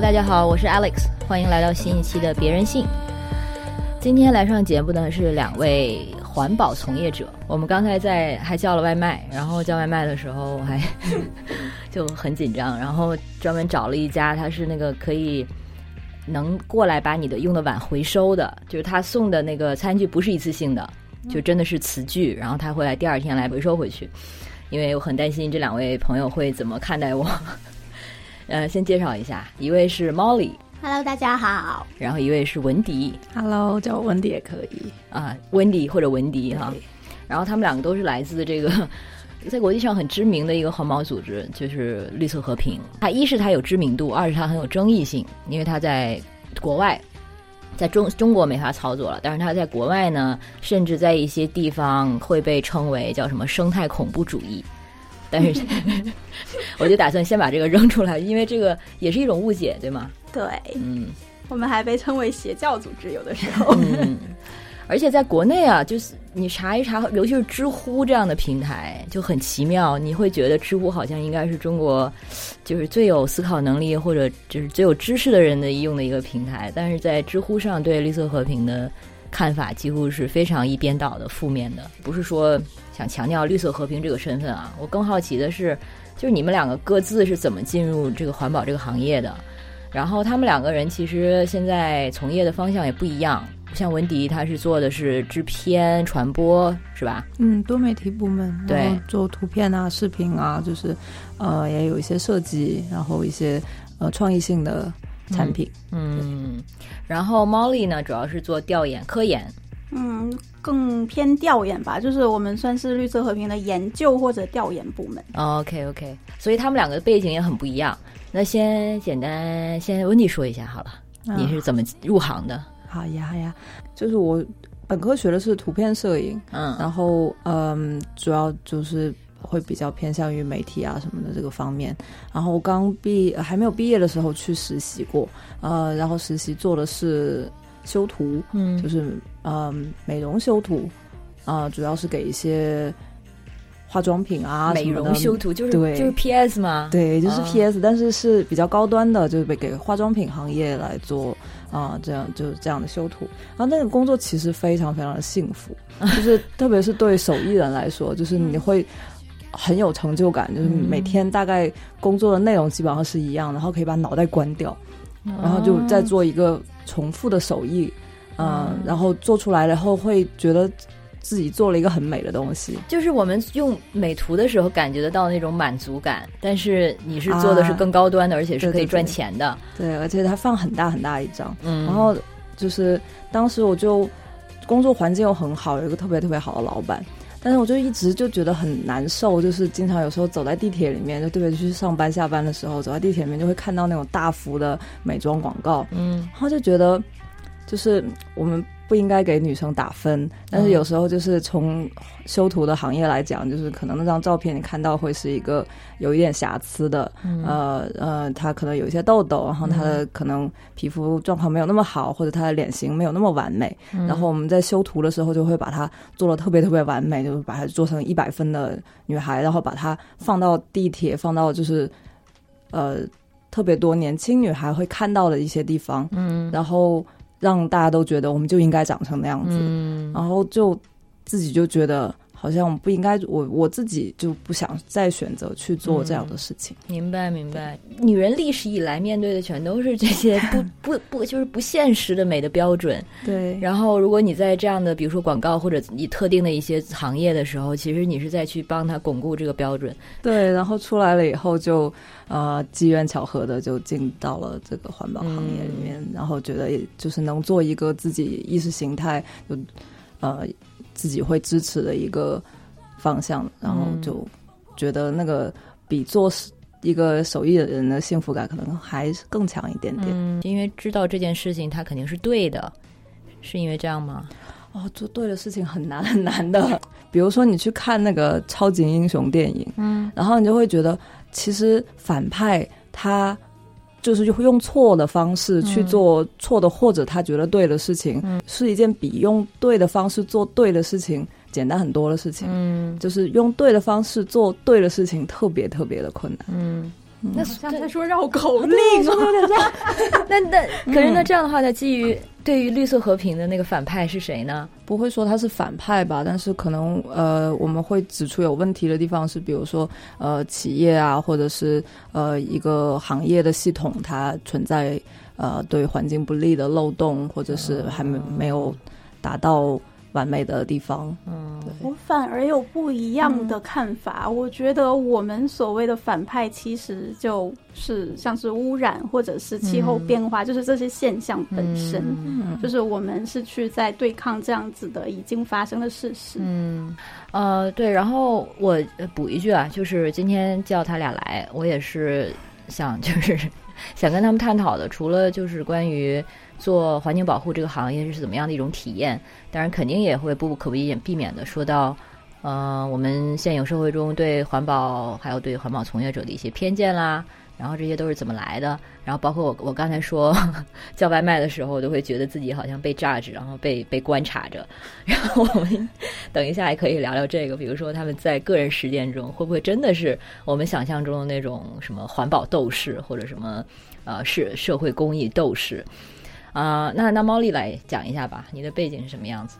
Hello，大家好，我是 Alex，欢迎来到新一期的《别人信》。今天来上节目呢是两位环保从业者。我们刚才在还叫了外卖，然后叫外卖的时候我还 就很紧张，然后专门找了一家，他是那个可以能过来把你的用的碗回收的，就是他送的那个餐具不是一次性的，就真的是瓷具，然后他会来第二天来回收回去。因为我很担心这两位朋友会怎么看待我。呃，先介绍一下，一位是 Molly，Hello，大家好。然后一位是文迪，Hello，叫我文迪也可以啊，温迪或者文迪哈。然后他们两个都是来自这个在国际上很知名的一个环保组织，就是绿色和平。它一是它有知名度，二是它很有争议性，因为它在国外。在中中国没法操作了，但是它在国外呢，甚至在一些地方会被称为叫什么生态恐怖主义。但是，我就打算先把这个扔出来，因为这个也是一种误解，对吗？对，嗯，我们还被称为邪教组织，有的时 候。嗯，而且在国内啊，就是你查一查，尤其是知乎这样的平台，就很奇妙，你会觉得知乎好像应该是中国。就是最有思考能力或者就是最有知识的人的用的一个平台，但是在知乎上对绿色和平的看法几乎是非常一边倒的负面的。不是说想强调绿色和平这个身份啊，我更好奇的是，就是你们两个各自是怎么进入这个环保这个行业的？然后他们两个人其实现在从业的方向也不一样。像文迪，他是做的是制片传播，是吧？嗯，多媒体部门，对，做图片啊、视频啊，就是呃，也有一些设计，然后一些呃创意性的产品。嗯，然后 Molly 呢，主要是做调研、科研。嗯，更偏调研吧，就是我们算是绿色和平的研究或者调研部门。OK OK，所以他们两个的背景也很不一样。那先简单先温迪说一下好了，你是怎么入行的？好呀好呀，就是我本科学的是图片摄影，嗯，然后嗯，主要就是会比较偏向于媒体啊什么的这个方面。然后我刚毕还没有毕业的时候去实习过，呃，然后实习做的是修图，嗯，就是嗯美容修图，啊，主要是给一些化妆品啊美容修图，就是对，就是 PS 嘛？对，就是 PS，但是是比较高端的，就是给化妆品行业来做。啊，这样就是这样的修图，然后那个工作其实非常非常的幸福，就是特别是对手艺人来说，就是你会很有成就感，就是每天大概工作的内容基本上是一样，然后可以把脑袋关掉，然后就再做一个重复的手艺，嗯，然后做出来然后会觉得。自己做了一个很美的东西，就是我们用美图的时候感觉得到那种满足感，但是你是做的是更高端的，而且是可以赚钱的。对，而且它放很大很大一张，嗯，然后就是当时我就工作环境又很好，有一个特别特别好的老板，但是我就一直就觉得很难受，就是经常有时候走在地铁里面，就特别去上班下班的时候，走在地铁里面就会看到那种大幅的美妆广告，嗯，然后就觉得就是我们。不应该给女生打分，但是有时候就是从修图的行业来讲，就是可能那张照片你看到会是一个有一点瑕疵的，呃呃，她可能有一些痘痘，然后她的可能皮肤状况没有那么好，或者她的脸型没有那么完美，然后我们在修图的时候就会把它做的特别特别完美，就是把它做成一百分的女孩，然后把它放到地铁，放到就是呃特别多年轻女孩会看到的一些地方，嗯，然后。让大家都觉得我们就应该长成那样子，然后就自己就觉得好像不应该，我我自己就不想再选择去做这样的事情。明白，明白。女人历史以来面对的全都是这些 不不不，就是不现实的美的标准。对。然后，如果你在这样的比如说广告或者你特定的一些行业的时候，其实你是在去帮他巩固这个标准。对。然后出来了以后就。呃，机缘巧合的就进到了这个环保行业里面，然后觉得也就是能做一个自己意识形态就呃自己会支持的一个方向，然后就觉得那个比做一个手艺的人的幸福感可能还更强一点点，因为知道这件事情它肯定是对的，是因为这样吗？哦，做对的事情很难很难的，比如说你去看那个超级英雄电影，嗯，然后你就会觉得。其实反派他就是用错的方式去做错的，或者他觉得对的事情，是一件比用对的方式做对的事情简单很多的事情。嗯，就是用对的方式做对的事情，特别特别的困难。嗯，那像在说绕口令。那那可是那这样的话，那基于对于绿色和平的那个反派是谁呢？不会说他是反派吧？但是可能呃，我们会指出有问题的地方是，比如说呃，企业啊，或者是呃一个行业的系统，它存在呃对环境不利的漏洞，或者是还没没有达到。完美的地方，嗯，我反而有不一样的看法。我觉得我们所谓的反派，其实就是像是污染或者是气候变化，就是这些现象本身，嗯就是我们是去在对抗这样子的已经发生的事实。嗯，呃，对。然后我补一句啊，就是今天叫他俩来，我也是想就是 想跟他们探讨的，除了就是关于。做环境保护这个行业是怎么样的一种体验？当然，肯定也会不可避免避免的说到，呃，我们现有社会中对环保还有对环保从业者的一些偏见啦，然后这些都是怎么来的？然后包括我我刚才说 叫外卖的时候，我都会觉得自己好像被 judge，然后被被观察着。然后我们等一下也可以聊聊这个，比如说他们在个人实践中会不会真的是我们想象中的那种什么环保斗士，或者什么呃是社会公益斗士？啊，那那猫丽来讲一下吧，你的背景是什么样子？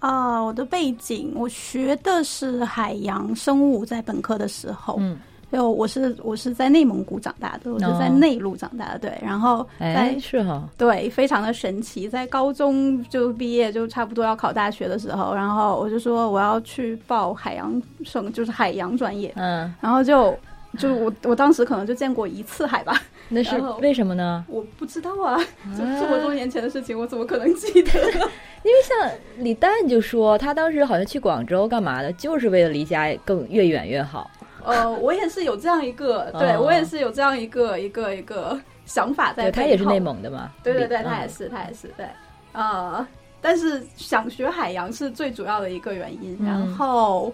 啊，我的背景，我学的是海洋生物，在本科的时候，嗯，就我是我是在内蒙古长大的，我是在内陆长大的，对，然后哎是哈，对，非常的神奇，在高中就毕业，就差不多要考大学的时候，然后我就说我要去报海洋生，就是海洋专业，嗯，然后就就我我当时可能就见过一次海吧。那是为什么呢？我不知道啊，这这么多年前的事情，我怎么可能记得？因为像李诞就说，他当时好像去广州干嘛的，就是为了离家更越远越好。呃，我也是有这样一个，对我也是有这样一个一个一个想法在。他也是内蒙的嘛？对对对，他也是，他也是对。呃，但是想学海洋是最主要的一个原因，然后。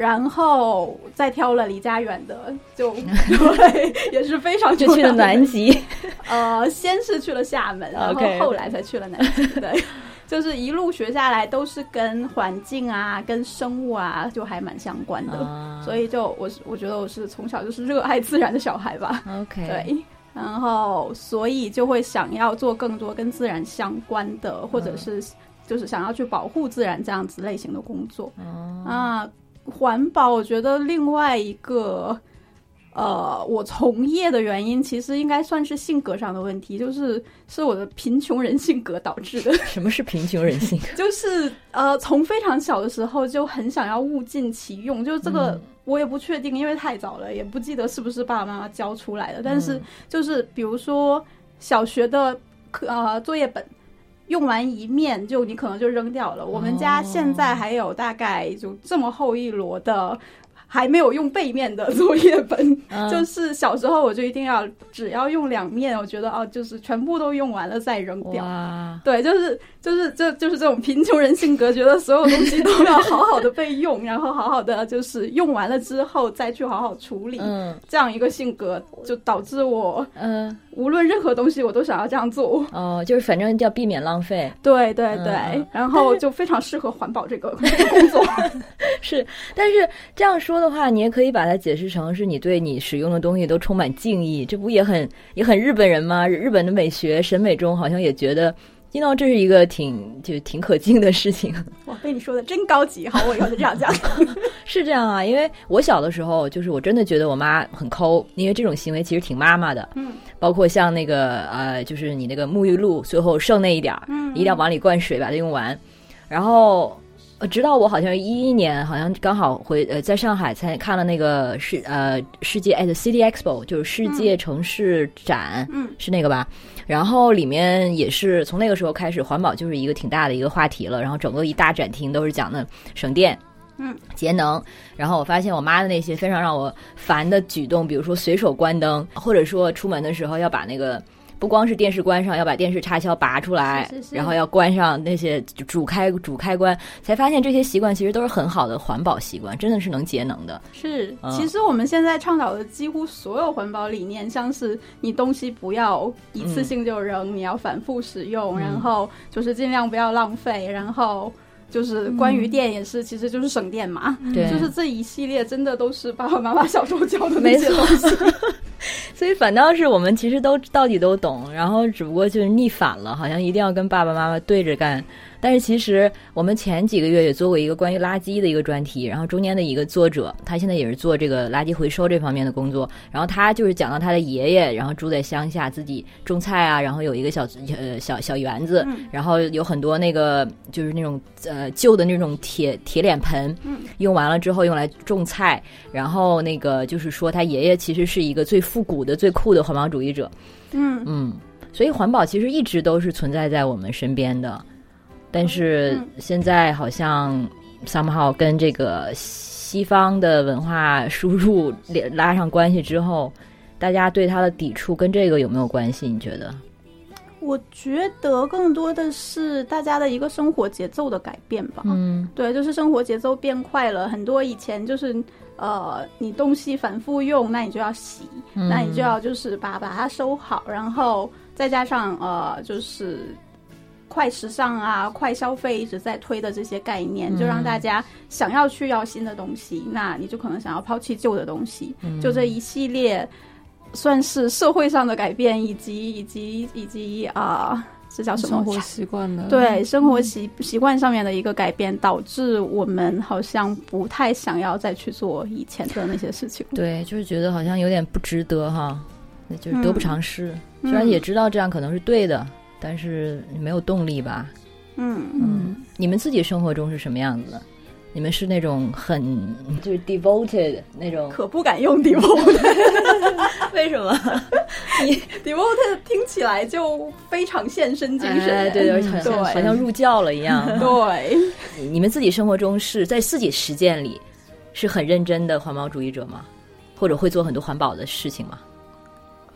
然后再挑了离家远的，就 对，也是非常就去了南极。呃，先是去了厦门，然后后来才去了南极。对，就是一路学下来都是跟环境啊、跟生物啊，就还蛮相关的。所以就我我觉得我是从小就是热爱自然的小孩吧。OK，对，然后所以就会想要做更多跟自然相关的，或者是就是想要去保护自然这样子类型的工作。啊。环保，我觉得另外一个，呃，我从业的原因，其实应该算是性格上的问题，就是是我的贫穷人性格导致的。什么是贫穷人性格？就是呃，从非常小的时候就很想要物尽其用，就是这个我也不确定，因为太早了，也不记得是不是爸爸妈妈教出来的。但是就是比如说小学的课呃作业本。用完一面就你可能就扔掉了。我们家现在还有大概就这么厚一摞的。还没有用背面的作业本，就是小时候我就一定要只要用两面，我觉得哦，就是全部都用完了再扔掉。对，就是就是这就是这种贫穷人性格，觉得所有东西都要好好的被用，然后好好的就是用完了之后再去好好处理。嗯，这样一个性格就导致我嗯，无论任何东西我都想要这样做。哦，就是反正要避免浪费。对对对，然后就非常适合环保这个工作。是，但是这样说。的话，你也可以把它解释成是你对你使用的东西都充满敬意，这不也很也很日本人吗？日本的美学审美中好像也觉得，听到这是一个挺就挺可敬的事情。哇，被你说的真高级，好，我以后就这样讲。是这样啊，因为我小的时候，就是我真的觉得我妈很抠，因为这种行为其实挺妈妈的。嗯，包括像那个呃，就是你那个沐浴露最后剩那一点儿，嗯，一定要往里灌水把它用完，然后。呃，直到我好像一一年，好像刚好回呃，在上海才看了那个世呃世界 at City Expo，就是世界城市展，嗯，是那个吧？然后里面也是从那个时候开始，环保就是一个挺大的一个话题了。然后整个一大展厅都是讲的省电，嗯，节能。然后我发现我妈的那些非常让我烦的举动，比如说随手关灯，或者说出门的时候要把那个。不光是电视关上，要把电视插销拔出来，然后要关上那些主开主开关，才发现这些习惯其实都是很好的环保习惯，真的是能节能的。是，其实我们现在倡导的几乎所有环保理念，像是你东西不要一次性就扔，你要反复使用，然后就是尽量不要浪费，然后就是关于电也是，其实就是省电嘛。对，就是这一系列真的都是爸爸妈妈小时候教的那些东西。所以反倒是我们其实都到底都懂，然后只不过就是逆反了，好像一定要跟爸爸妈妈对着干。但是其实我们前几个月也做过一个关于垃圾的一个专题，然后中间的一个作者，他现在也是做这个垃圾回收这方面的工作，然后他就是讲到他的爷爷，然后住在乡下，自己种菜啊，然后有一个小呃小小园子，然后有很多那个就是那种呃旧的那种铁铁脸盆，用完了之后用来种菜，然后那个就是说他爷爷其实是一个最复古的、最酷的环保主义者，嗯。嗯，所以环保其实一直都是存在在我们身边的。但是现在好像 somehow 跟这个西方的文化输入连拉上关系之后，大家对它的抵触跟这个有没有关系？你觉得？我觉得更多的是大家的一个生活节奏的改变吧。嗯，对，就是生活节奏变快了很多。以前就是呃，你东西反复用，那你就要洗，那你就要就是把把它收好，然后再加上呃，就是。快时尚啊，快消费一直在推的这些概念，就让大家想要去要新的东西，那你就可能想要抛弃旧的东西。就这一系列，算是社会上的改变，以及以及以及啊，这叫什么？生活习惯的对生活习习惯上面的一个改变，导致我们好像不太想要再去做以前的那些事情。对，就是觉得好像有点不值得哈，那就是得不偿失。虽然也知道这样可能是对的。但是没有动力吧？嗯嗯，你们自己生活中是什么样子的？你们是那种很就是 devoted 那种？可不敢用 devoted，为什么？你 devoted 听起来就非常献身精神，对对，好像好像入教了一样。对，你们自己生活中是在自己实践里是很认真的环保主义者吗？或者会做很多环保的事情吗？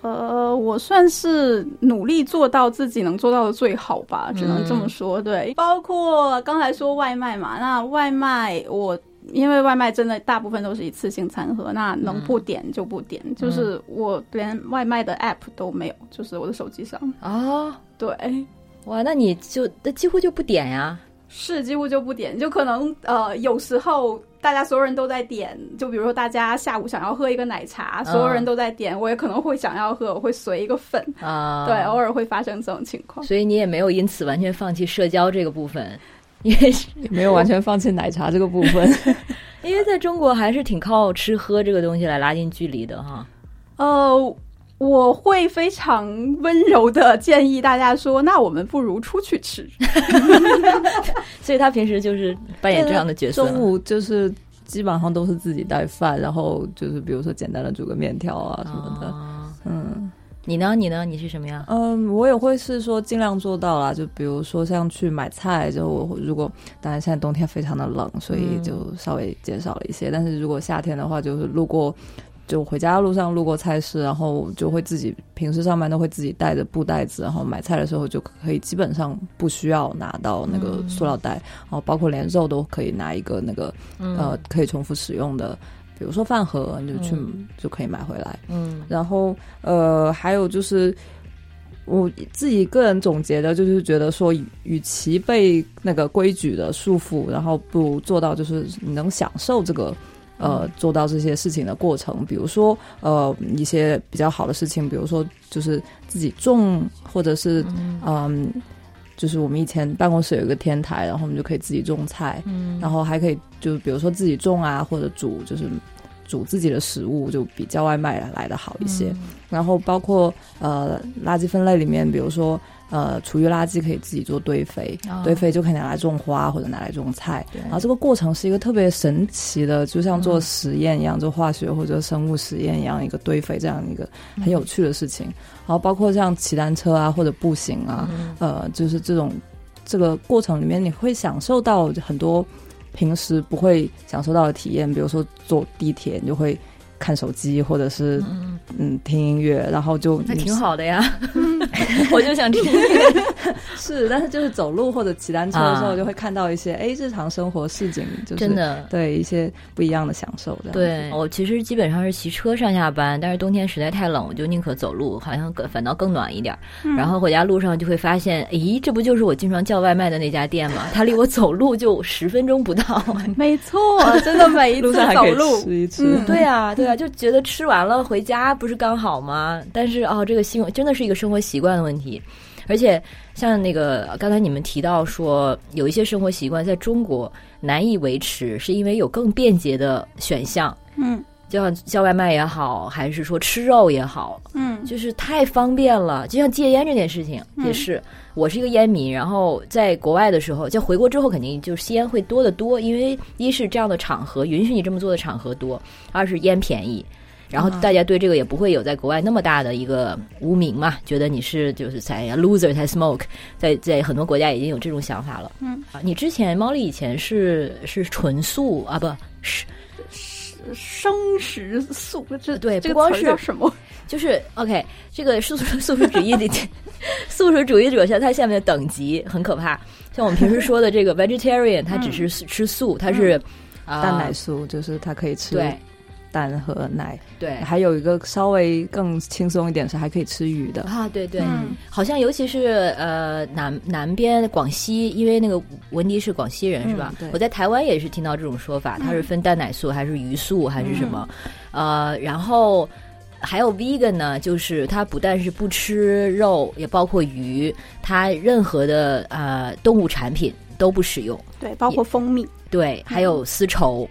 呃，我算是努力做到自己能做到的最好吧，只能这么说。对，包括刚才说外卖嘛，那外卖我因为外卖真的大部分都是一次性餐盒，那能不点就不点，就是我连外卖的 app 都没有，就是我的手机上啊。对，哇，那你就那几乎就不点呀？是几乎就不点，就可能呃有时候。大家所有人都在点，就比如说大家下午想要喝一个奶茶，所有人都在点，我也可能会想要喝，我会随一个粉啊，对，偶尔会发生这种情况。所以你也没有因此完全放弃社交这个部分，因为没有完全放弃奶茶这个部分，因为在中国还是挺靠吃喝这个东西来拉近距离的哈。呃。我会非常温柔的建议大家说：“那我们不如出去吃。” 所以他平时就是扮演这样的角色。中午就是基本上都是自己带饭，然后就是比如说简单的煮个面条啊什么的。嗯，你呢？你呢？你是什么样？嗯，我也会是说尽量做到啦。就比如说像去买菜，就我如果当然现在冬天非常的冷，所以就稍微减少了一些。但是如果夏天的话，就是路过。就回家路上路过菜市，然后就会自己平时上班都会自己带着布袋子，然后买菜的时候就可以基本上不需要拿到那个塑料袋，然后包括连肉都可以拿一个那个呃可以重复使用的，比如说饭盒，你就去就可以买回来。嗯，然后呃还有就是我自己个人总结的就是觉得说，与其被那个规矩的束缚，然后不如做到就是你能享受这个。呃，做到这些事情的过程，比如说呃一些比较好的事情，比如说就是自己种，或者是嗯，就是我们以前办公室有一个天台，然后我们就可以自己种菜，嗯，然后还可以就比如说自己种啊，或者煮，就是煮自己的食物，就比叫外卖来的好一些。然后包括呃垃圾分类里面，比如说。呃，厨余垃圾可以自己做堆肥，堆肥就可以拿来种花或者拿来种菜。然后这个过程是一个特别神奇的，就像做实验一样，做化学或者生物实验一样，一个堆肥这样一个很有趣的事情。然后包括像骑单车啊或者步行啊，呃，就是这种这个过程里面，你会享受到很多平时不会享受到的体验，比如说坐地铁，你就会。看手机，或者是嗯听音乐，然后就那挺好的呀。我就想听音乐，是，但是就是走路或者骑单车的时候，就会看到一些哎日常生活市井，就是真的对一些不一样的享受的。对我其实基本上是骑车上下班，但是冬天实在太冷，我就宁可走路，好像更反倒更暖一点。然后回家路上就会发现，咦，这不就是我经常叫外卖的那家店吗？它离我走路就十分钟不到。没错，真的每一次走路吃一吃。对啊，对啊。就觉得吃完了回家不是刚好吗？但是哦，这个新真的是一个生活习惯的问题，而且像那个刚才你们提到说，有一些生活习惯在中国难以维持，是因为有更便捷的选项。嗯就像叫外卖也好，还是说吃肉也好，嗯就是太方便了。就像戒烟这件事情也是，我是一个烟民，然后在国外的时候，就回国之后肯定就是吸烟会多得多，因为一是这样的场合允许你这么做的场合多，二是烟便宜。然后大家对这个也不会有在国外那么大的一个污名嘛，觉得你是就是才 loser 才 smoke，在在很多国家已经有这种想法了。嗯啊，你之前猫丽以前是是纯素啊，不是生食素，这对不光是什么？就是 OK，这个素食素食主义的，素食主义者像它下面的等级很可怕。像我们平时说的这个 vegetarian，它只是吃素，它是啊蛋奶素就是它可以吃对蛋和奶，对还有一个稍微更轻松一点是还可以吃鱼的。啊，对对，嗯好像尤其是呃南南边广西，因为那个文迪是广西人、是吧嗯？对我在台湾也是听到这种说法，它是分蛋奶素还是鱼素还是什么？呃，然后还有 vegan 呢，就是它不但是不吃肉，也包括鱼，它任何的呃动物产品都不使用。对，包括蜂蜜。对，还有丝绸，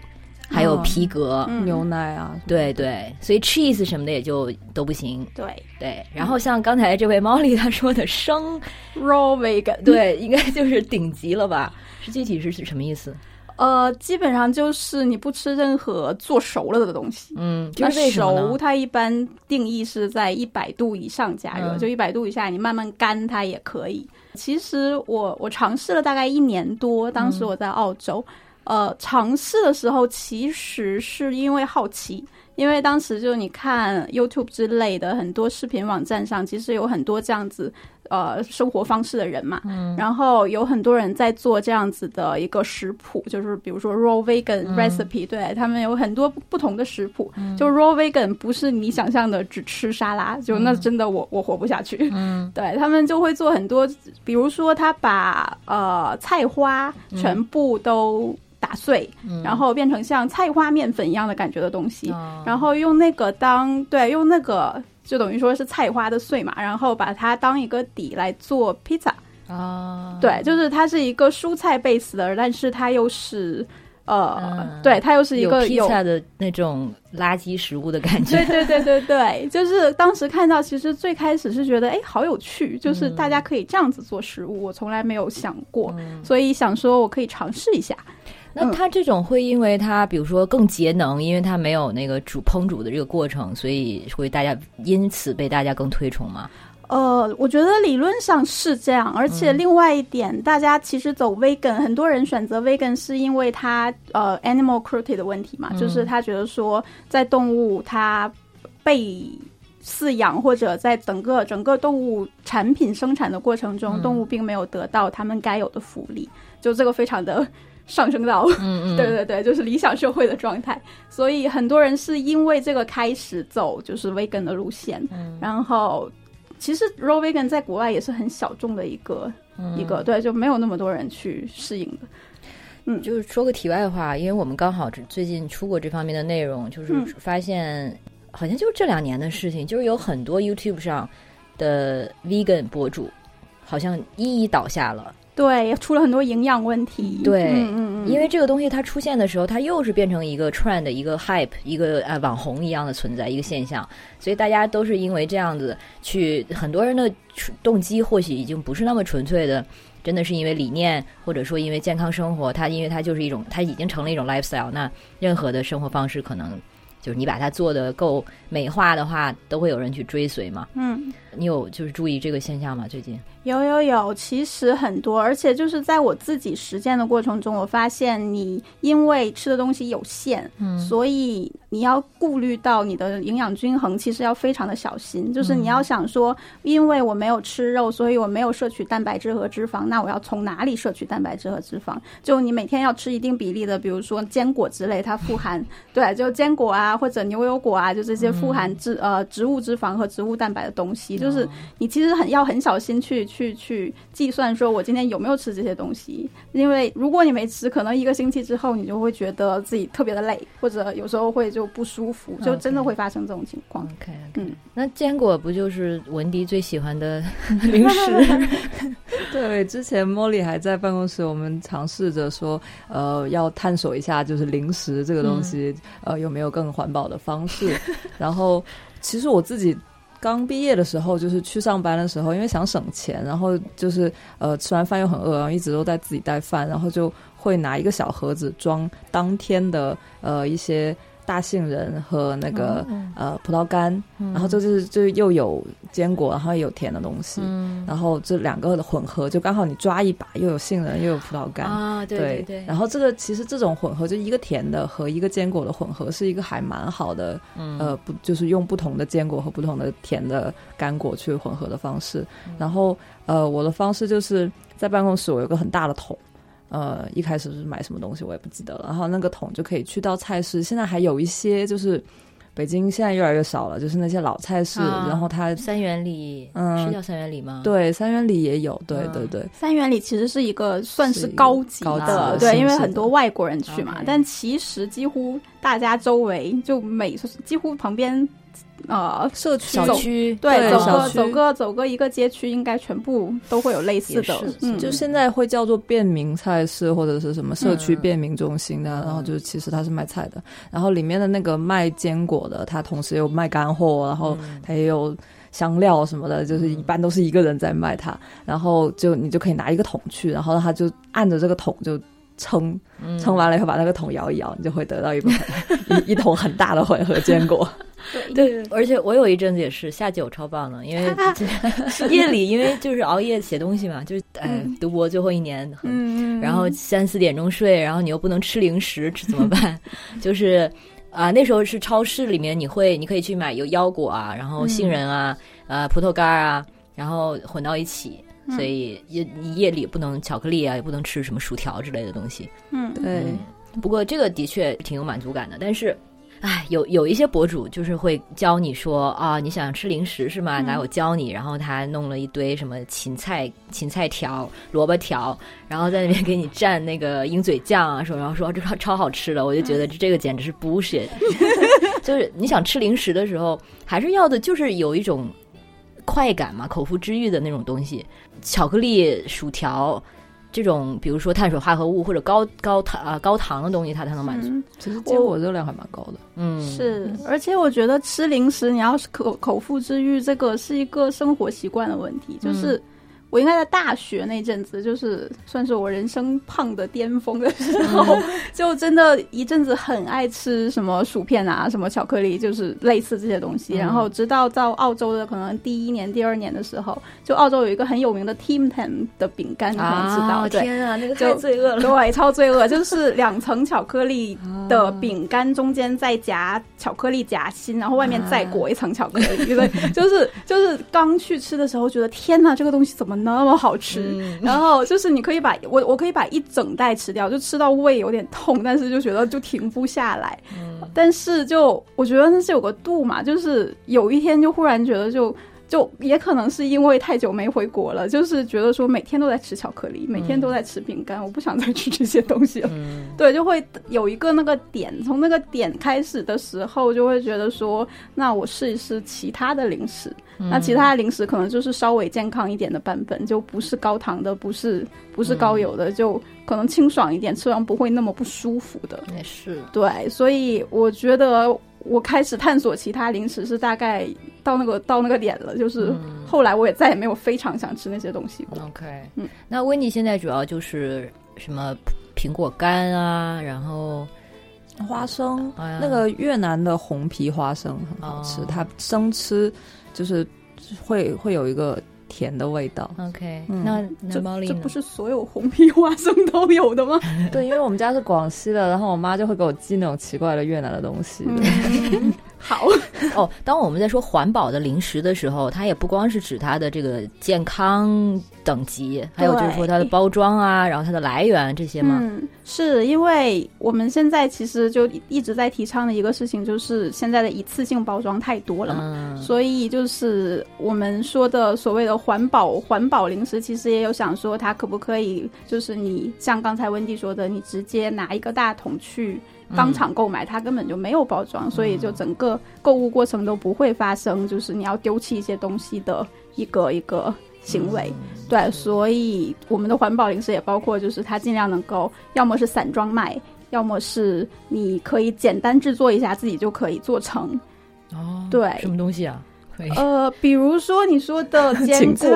还有哦皮革。嗯牛奶啊，对对，所以 cheese 什么的也就都不行。对对，然后像刚才这位猫丽她说的生，，raw vegan。对，应该就是顶级了吧？是具体是是什么意思？呃，基本上就是你不吃任何做熟了的东西。嗯，就那是？熟它一般定义是在一百度以上加热，嗯就一百度以下，你慢慢干它也可以。其实我我尝试了大概一年多，当时我在澳洲，呃，尝试的时候其实是因为好奇。因为当时就你看 YouTube 之类的很多视频网站上，其实有很多这样子呃生活方式的人嘛，嗯，然后有很多人在做这样子的一个食谱，就是比如说 raw vegan recipe，、对他们有很多不同的食谱，就 raw vegan 不是你想象的只吃沙拉，就那真的我我活不下去，嗯，对他们就会做很多，比如说他把呃菜花全部都打碎，然后变成像菜花面粉一样的感觉的东西，哦然后用那个当对用那个就等于说是菜花的碎嘛，然后把它当一个底来做披萨。啊，对，就是它是一个蔬菜 base 的，但是它又是呃，嗯对，它又是一个有。披萨的那种垃圾食物的感觉。对对对对对，就是当时看到，其实最开始是觉得，哎，好有趣，就是大家可以这样子做食物，我从来没有想过，所以想说我可以尝试一下。那它这种会因为它，比如说更节能，因为它没有那个煮烹煮的这个过程，所以会大家因此被大家更推崇吗？呃，我觉得理论上是这样，而且另外一点，大家其实走 vegan，很多人选择 vegan 是因为它呃 animal cruelty 的问题嘛，就是他觉得说在动物它被饲养或者在整个整个动物产品生产的过程中，动物并没有得到他们该有的福利，就这个非常的上升到嗯嗯，对对对，就是理想社会的状态。所以很多人是因为这个开始走就是 vegan 的路线，嗯然后其实 raw vegan 在国外也是很小众的一个、一个，对，就没有那么多人去适应的。嗯，就是说个题外话，因为我们刚好最近出过这方面的内容，就是嗯发现好像就是这两年的事情，就是有很多 YouTube 上的 vegan 博主好像一一倒下了。对，出了很多营养问题。对嗯嗯嗯，因为这个东西它出现的时候，它又是变成一个 trend 一个 hype 一个呃网红一样的存在一个现象，所以大家都是因为这样子去，很多人的动机或许已经不是那么纯粹的，真的是因为理念，或者说因为健康生活，它因为它就是一种，它已经成了一种 lifestyle，那任何的生活方式可能就是你把它做的够美化的话，都会有人去追随嘛。嗯。你有就是注意这个现象吗？最近？有有有，其实很多，而且就是在我自己实践的过程中，我发现你因为吃的东西有限，嗯，所以你要顾虑到你的营养均衡，其实要非常的小心。就是你要想说，因为我没有吃肉，所以我没有摄取蛋白质和脂肪，那我要从哪里摄取蛋白质和脂肪？就你每天要吃一定比例的，比如说坚果之类，它富含对，就坚果啊、啊，或者牛油果啊，就这些富含脂呃植物脂肪和植物蛋白的东西，就是你其实很要很小心去去去计算，说我今天有没有吃这些东西，因为如果你没吃，可能一个星期之后你就会觉得自己特别的累，或者有时候会就不舒服，就真的会发生这种情况。OK，嗯，那坚果不就是文迪最喜欢的 零食？对，之前茉莉还在办公室，我们尝试着说，呃，要探索一下，就是零食这个东西，呃，有没有更环保的方式。然后，其实我自己刚毕业的时候，就是去上班的时候，因为想省钱，然后就是呃，吃完饭又很饿，然后一直都在自己带饭，然后就会拿一个小盒子装当天的呃一些。大杏仁和那个呃葡萄干，然后这就是就是又有坚果，然后也有甜的东西，然后这两个的混合就刚好你抓一把，又有杏仁又有葡萄干。啊，对对。然后这个其实这种混合就一个甜的和一个坚果的混合是一个还蛮好的，呃不就是用不同的坚果和不同的甜的干果去混合的方式。然后呃我的方式就是在办公室我有个很大的桶。呃，一开始是买什么东西我也不记得了，然后那个桶就可以去到菜市，现在还有一些就是北京现在越来越少了，就是那些老菜市，然后它三元里，嗯，是叫三元里吗？对，三元里也有，对对对，三元里其实是一个算是高级的，对，因为很多外国人去嘛，但其实几乎大家周围就每几乎旁边。呃，社区小区对，走个走个走个一个街区，应该全部都会有类似的。嗯，就现在会叫做便民菜市或者是什么社区便民中心的，然后就其实它是卖菜的，然后里面的那个卖坚果的，它同时有卖干货，然后它也有香料什么的，就是一般都是一个人在卖它，然后就你就可以拿一个桶去，然后他就按着这个桶就称，称完了以后把那个桶摇一摇，你就会得到一个 一一桶很大的混合坚果。对，而且我有一阵子也是下酒超棒的，因为 夜里因为就是熬夜写东西嘛，就是哎读博最后一年，嗯，然后三四点钟睡，然后你又不能吃零食，吃怎么办？就是啊，那时候是超市里面你会你可以去买有腰果啊，然后杏仁啊，呃葡萄干啊，然后混到一起，所以夜你夜里不能巧克力啊，也不能吃什么薯条之类的东西。嗯，对。不过这个的确挺有满足感的，但是。哎，有有一些博主就是会教你说啊，你想吃零食是吗？来，我教你。然后他弄了一堆什么芹菜、芹菜条、萝卜条，然后在那边给你蘸那个鹰嘴酱啊，说然后说这超超好吃的。我就觉得这个简直是 bullshit。就是你想吃零食的时候，还是要的就是有一种快感嘛，口腹之欲的那种东西，巧克力、薯条。这种比如说碳水化合物或者高高糖啊高糖的东西，它才能满足。其实坚果热量还蛮高的。嗯，是，而且我觉得吃零食，你要是口口腹之欲，这个是一个生活习惯的问题，就是。我应该在大学那阵子，就是算是我人生胖的巅峰的时候，就真的一阵子很爱吃什么薯片啊，什么巧克力，就是类似这些东西。然后直到到澳洲的可能第一年、第二年的时候，就澳洲有一个很有名的 Tim Tam 的饼干，你可能知道。天啊，那个太罪恶了。对，超罪恶，就是两层巧克力 的饼干，中间再夹巧克力夹心，然后外面再裹一层巧克力。对，就是就是刚去吃的时候，觉得天哪，这个东西怎么？那么好吃，然后就是你可以把我我可以把一整袋吃掉，就吃到胃有点痛，但是就觉得就停不下来。但是就我觉得那是有个度嘛，就是有一天就忽然觉得就。就也可能是因为太久没回国了，就是觉得说每天都在吃巧克力，每天都在吃饼干，我不想再吃这些东西了。对，就会有一个那个点，从那个点开始的时候，就会觉得说，那我试一试其他的零食。那其他的零食可能就是稍微健康一点的版本，就不是高糖的，不是不是高油的，就可能清爽一点，吃完不会那么不舒服的。也是对，所以我觉得。我开始探索其他零食是大概到那个到那个点了，就是后来我也再也没有非常想吃那些东西。OK，嗯，那温妮现在主要就是什么苹果干啊，然后花生，那个越南的红皮花生很好吃，它生吃就是会会有一个。甜的味道，OK，那这这不是所有红皮花生都有的吗？对，因为我们家是广西的，然后我妈就会给我寄那种奇怪的越南的东西。好 哦。当我们在说环保的零食的时候，它也不光是指它的这个健康等级，还有就是说它的包装啊，然后它的来源这些吗？嗯，是因为我们现在其实就一直在提倡的一个事情，就是现在的一次性包装太多了嘛，所以就是我们说的所谓的环保环保零食，其实也有想说它可不可以，就是你像刚才温蒂说的，你直接拿一个大桶去。当场购买，它根本就没有包装，所以就整个购物过程都不会发生，就是你要丢弃一些东西的一个一个行为。对，所以我们的环保零食也包括，就是它尽量能够，要么是散装卖，要么是你可以简单制作一下，自己就可以做成。哦，对，什么东西啊？呃，比如说你说的 坚果，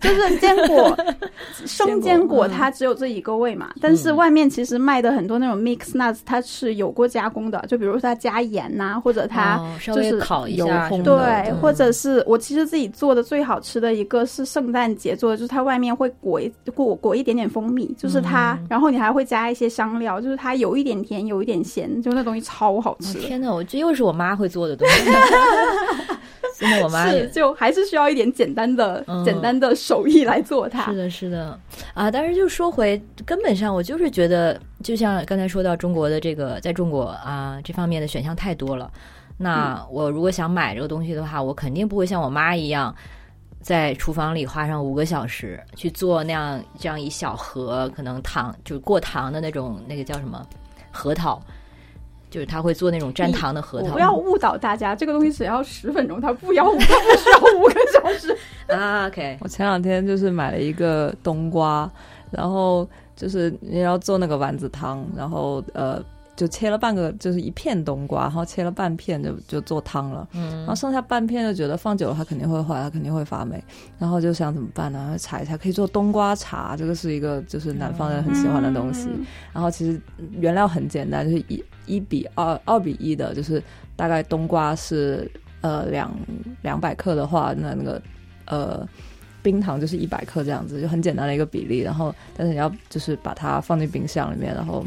就是坚果，生坚果它只有这一个味嘛。但是外面其实卖的很多那种 mix nuts，它是有过加工的，就比如说它加盐呐，或者它就是烤一下，对，或者是我其实自己做的最好吃的一个是圣诞节做的，就是它外面会裹一裹裹一点点蜂蜜，就是它，然后你还会加一些香料，就是它有一点甜，有一点咸，就那东西超好吃。天呐，我这又是我妈会做的东西。真的，我妈是就还是需要一点简单的、简单的手艺来做它。是的，是的，啊！但是就说回根本上，我就是觉得，就像刚才说到中国的这个，在中国啊，这方面的选项太多了。那我如果想买这个东西的话，我肯定不会像我妈一样，在厨房里花上五个小时去做那样这样一小盒，可能糖就是过糖的那种，那个叫什么核桃。就是他会做那种粘糖的核桃，不要误导大家，这个东西只要十分钟，它不要，它不需要五个小时 啊。OK，我前两天就是买了一个冬瓜，然后就是你要做那个丸子汤，然后呃。就切了半个，就是一片冬瓜，然后切了半片就就做汤了。嗯，然后剩下半片就觉得放久了它肯定会坏，它肯定会发霉。然后就想怎么办呢？查一下可以做冬瓜茶，这个是一个就是南方人很喜欢的东西。然后其实原料很简单，就是一一比二二比一的，就是大概冬瓜是呃两两百克的话，那那个呃冰糖就是一百克这样子，就很简单的一个比例。然后但是你要就是把它放进冰箱里面，然后。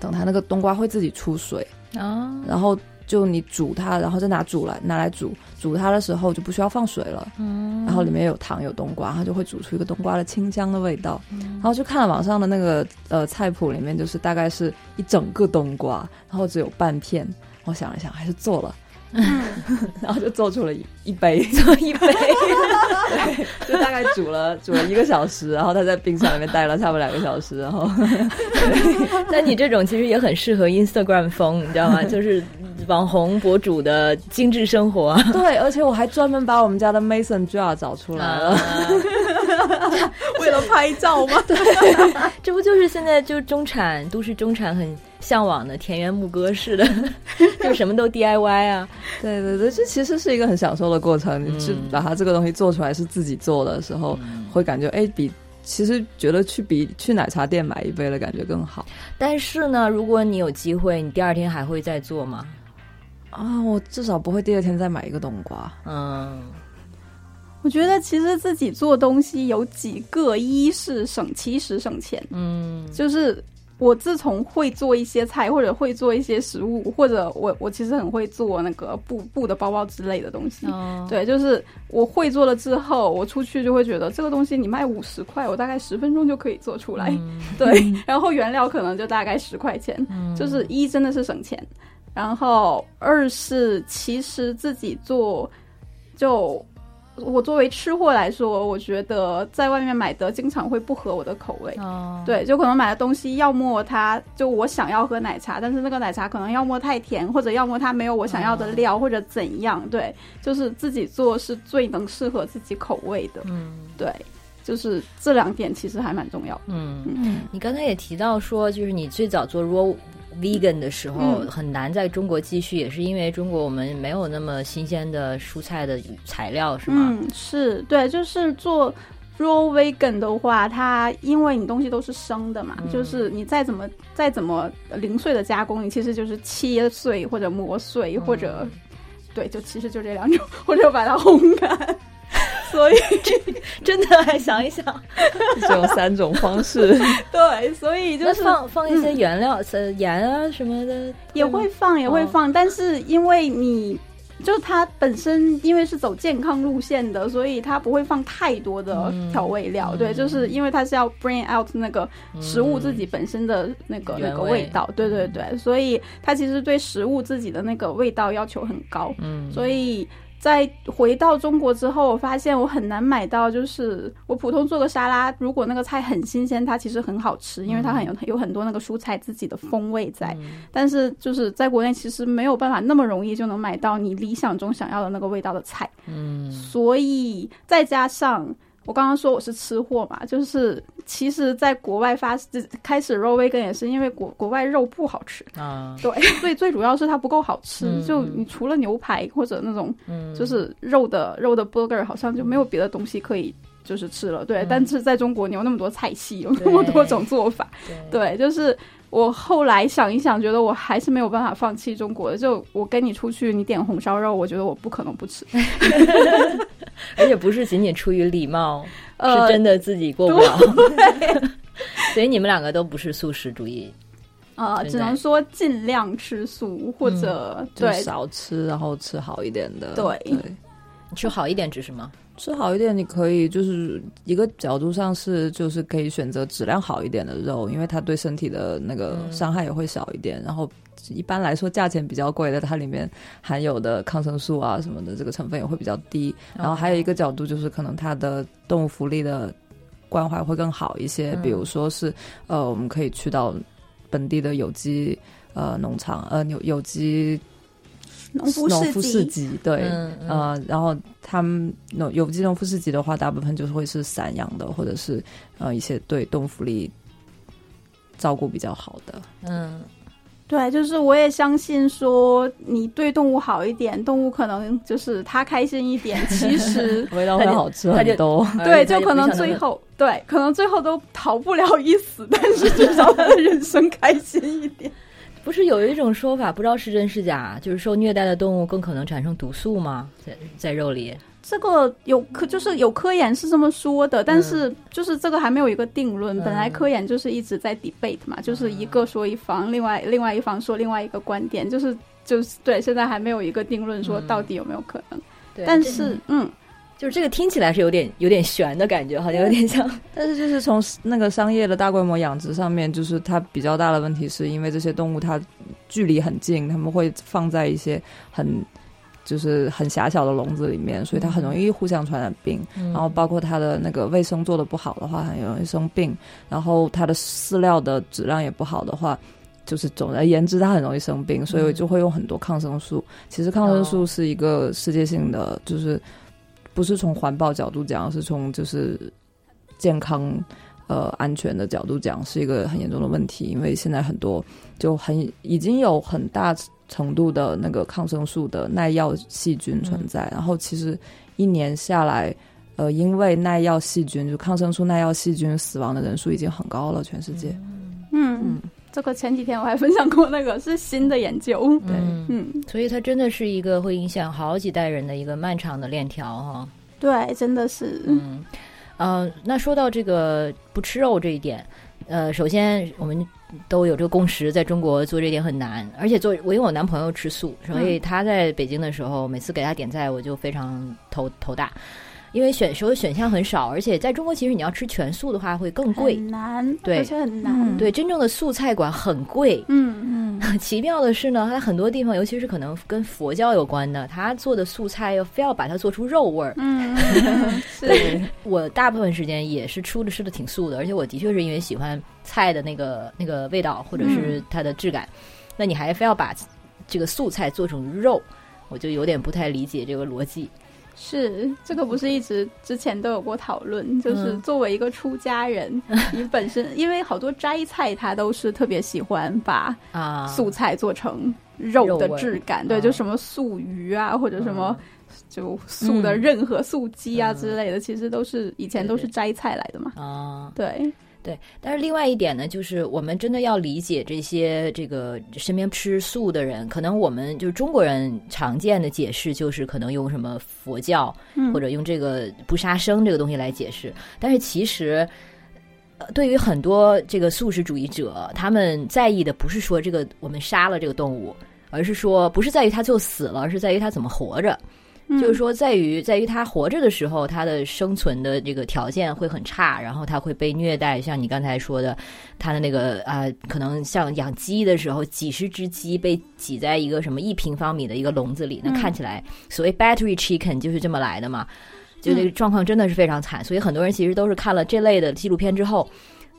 等它那个冬瓜会自己出水啊，然后就你煮它，然后再拿煮来拿来煮，煮它的时候就不需要放水了，嗯，然后里面有糖有冬瓜，它就会煮出一个冬瓜的清香的味道。然后就看了网上的那个呃菜谱里面，就是大概是一整个冬瓜，然后只有半片。我想了想，还是做了。然后就做出了一一杯，做一杯，对，就大概煮了煮了一个小时，然后他在冰箱里面待了差不多两个小时，然后，那你这种其实也很适合 Instagram 风，你知道吗？就是网红博主的精致生活。对，而且我还专门把我们家的 Mason jar 找出来了，为了拍照吗？对，这不就是现在就中产都市中产很。向往的田园牧歌式的，就什么都 DIY 啊！对对对，这其实是一个很享受的过程。你去把它这个东西做出来是自己做的时候，会感觉哎，比其实觉得去比去奶茶店买一杯的感觉更好。但是呢，如果你有机会，你第二天还会再做吗？啊，我至少不会第二天再买一个冬瓜。嗯，我觉得其实自己做东西有几个，一是省其实省钱，嗯，就是。我自从会做一些菜，或者会做一些食物，或者我我其实很会做那个布布的包包之类的东西。对，就是我会做了之后，我出去就会觉得这个东西你卖五十块，我大概十分钟就可以做出来。对，然后原料可能就大概十块钱。就是一真的是省钱，然后二是其实自己做就。我作为吃货来说，我觉得在外面买的经常会不合我的口味。哦，对，就可能买的东西，要么它就我想要喝奶茶，但是那个奶茶可能要么太甜，或者要么它没有我想要的料，或者怎样。对，就是自己做是最能适合自己口味的。嗯，对，就是这两点其实还蛮重要。嗯嗯，你刚才也提到说，就是你最早做 raw。Vegan 的时候很难在中国继续，也是因为中国我们没有那么新鲜的蔬菜的材料，是吗？嗯，是对，就是做 raw vegan 的话，它因为你东西都是生的嘛，就是你再怎么再怎么零碎的加工，你其实就是切碎或者磨碎，或者对，就其实就这两种，或者把它烘干。所以 真的还想一想，只有三种方式。对，所以就是放放一些原料，呃，盐啊什么的也会放，也会放，但是因为你。就是它本身因为是走健康路线的，所以它不会放太多的调味料。对，就是因为它是要 bring out 那个食物自己本身的那个那个味道。对对对，所以它其实对食物自己的那个味道要求很高。嗯，所以。在回到中国之后，我发现我很难买到，就是我普通做个沙拉，如果那个菜很新鲜，它其实很好吃，因为它很有有很多那个蔬菜自己的风味在。但是就是在国内，其实没有办法那么容易就能买到你理想中想要的那个味道的菜。嗯，所以再加上。我刚刚说我是吃货嘛，就是其实，在国外发开始肉 vegan 也是因为国国外肉不好吃啊，对，所以最主要是它不够好吃。就你除了牛排或者那种，就是肉的肉的 burger，好像就没有别的东西可以就是吃了。对，但是在中国你有那么多菜系，有那么多种做法，对，就是我后来想一想，觉得我还是没有办法放弃中国的。就我跟你出去，你点红烧肉，我觉得我不可能不吃。而且不是仅仅出于礼貌，是真的自己过不了。所以你们两个都不是素食主义啊，只能说尽量吃素或者对少吃，然后吃好一点的。对，吃好一点指什么？吃好一点，你可以就是一个角度上是就是可以选择质量好一点的肉，因为它对身体的那个伤害也会少一点。然后一般来说，价钱比较贵的，它里面含有的抗生素啊什么的这个成分也会比较低。然后还有一个角度就是可能它的动物福利的关怀会更好一些，比如说是呃，我们可以去到本地的有机呃农场呃有有机。农夫市集，对，呃，然后他们有有机农夫市集的话，大部分就是会是散养的，或者是呃一些对动物福利照顾比较好的。嗯，对，就是我也相信说，你对动物好一点，动物可能就是它开心一点，其实 味道会好吃很多。对，就可能最后对，可能最后都逃不了一死，但是至少他的人生开心一点。不是有一种说法，不知道是真是假，就是受虐待的动物更可能产生毒素吗？在在肉里，这个有科就是有科研是这么说的，但是就是这个还没有一个定论。本来科研就是一直在 debate 嘛，就是一个说一方，另外另外一方说另外一个观点，就是就是对，现在还没有一个定论说到底有没有可能。但是嗯。就是这个听起来是有点有点悬的感觉，好像有点像。但是就是从那个商业的大规模养殖上面，就是它比较大的问题，是因为这些动物它距离很近，他们会放在一些很就是很狭小的笼子里面，所以它很容易互相传染病。然后包括它的那个卫生做的不好的话，很容易生病。然后它的饲料的质量也不好的话，就是总而言之，它很容易生病。所以就会用很多抗生素。其实抗生素是一个世界性的，就是。不是从环保角度讲，是从就是健康呃安全的角度讲，是一个很严重的问题。因为现在很多就很已经有很大程度的那个抗生素的耐药细菌存在，然后其实一年下来，呃，因为耐药细菌就抗生素耐药细菌死亡的人数已经很高了，全世界。嗯。这个前几天我还分享过，那个是新的研究，对，嗯，所以它真的是一个会影响好几代人的一个漫长的链条哈。对，真的是，嗯，呃，那说到这个不吃肉这一点，呃，首先我们都有这个共识，在中国做这点很难，而且做我因为我男朋友吃素，所以他在北京的时候，每次给他点菜，我就非常头头大。因为选手的选项很少，而且在中国，其实你要吃全素的话会更贵，难，对，而且很难，对，真正的素菜馆很贵，嗯嗯。奇妙的是呢，它很多地方，尤其是可能跟佛教有关的，他做的素菜又非要把它做出肉味儿，嗯，是。我大部分时间也是出的吃的挺素的，而且我的确是因为喜欢菜的那个那个味道或者是它的质感，那你还非要把这个素菜做成肉，我就有点不太理解这个逻辑。是这个不是一直之前都有过讨论，就是作为一个出家人，你本身因为好多斋菜他都是特别喜欢把啊。素菜做成肉的质感，对，就什么素鱼啊或者什么就素的任何素鸡啊之类的，其实都是以前都是斋菜来的嘛。啊，对。对，但是另外一点呢，就是我们真的要理解这些这个身边吃素的人，可能我们就是中国人常见的解释就是可能用什么佛教，或者用这个不杀生这个东西来解释，但是其实。对于很多这个素食主义者，他们在意的不是说这个我们杀了这个动物，而是说不是在于它就死了，而是在于它怎么活着。就是说，在于在于他活着的时候，他的生存的这个条件会很差，然后他会被虐待。像你刚才说的，他的那个啊，可能像养鸡的时候，几十只鸡被挤在一个什么一平方米的一个笼子里，那看起来所谓 battery chicken 就是这么来的嘛。就那个状况真的是非常惨，所以很多人其实都是看了这类的纪录片之后，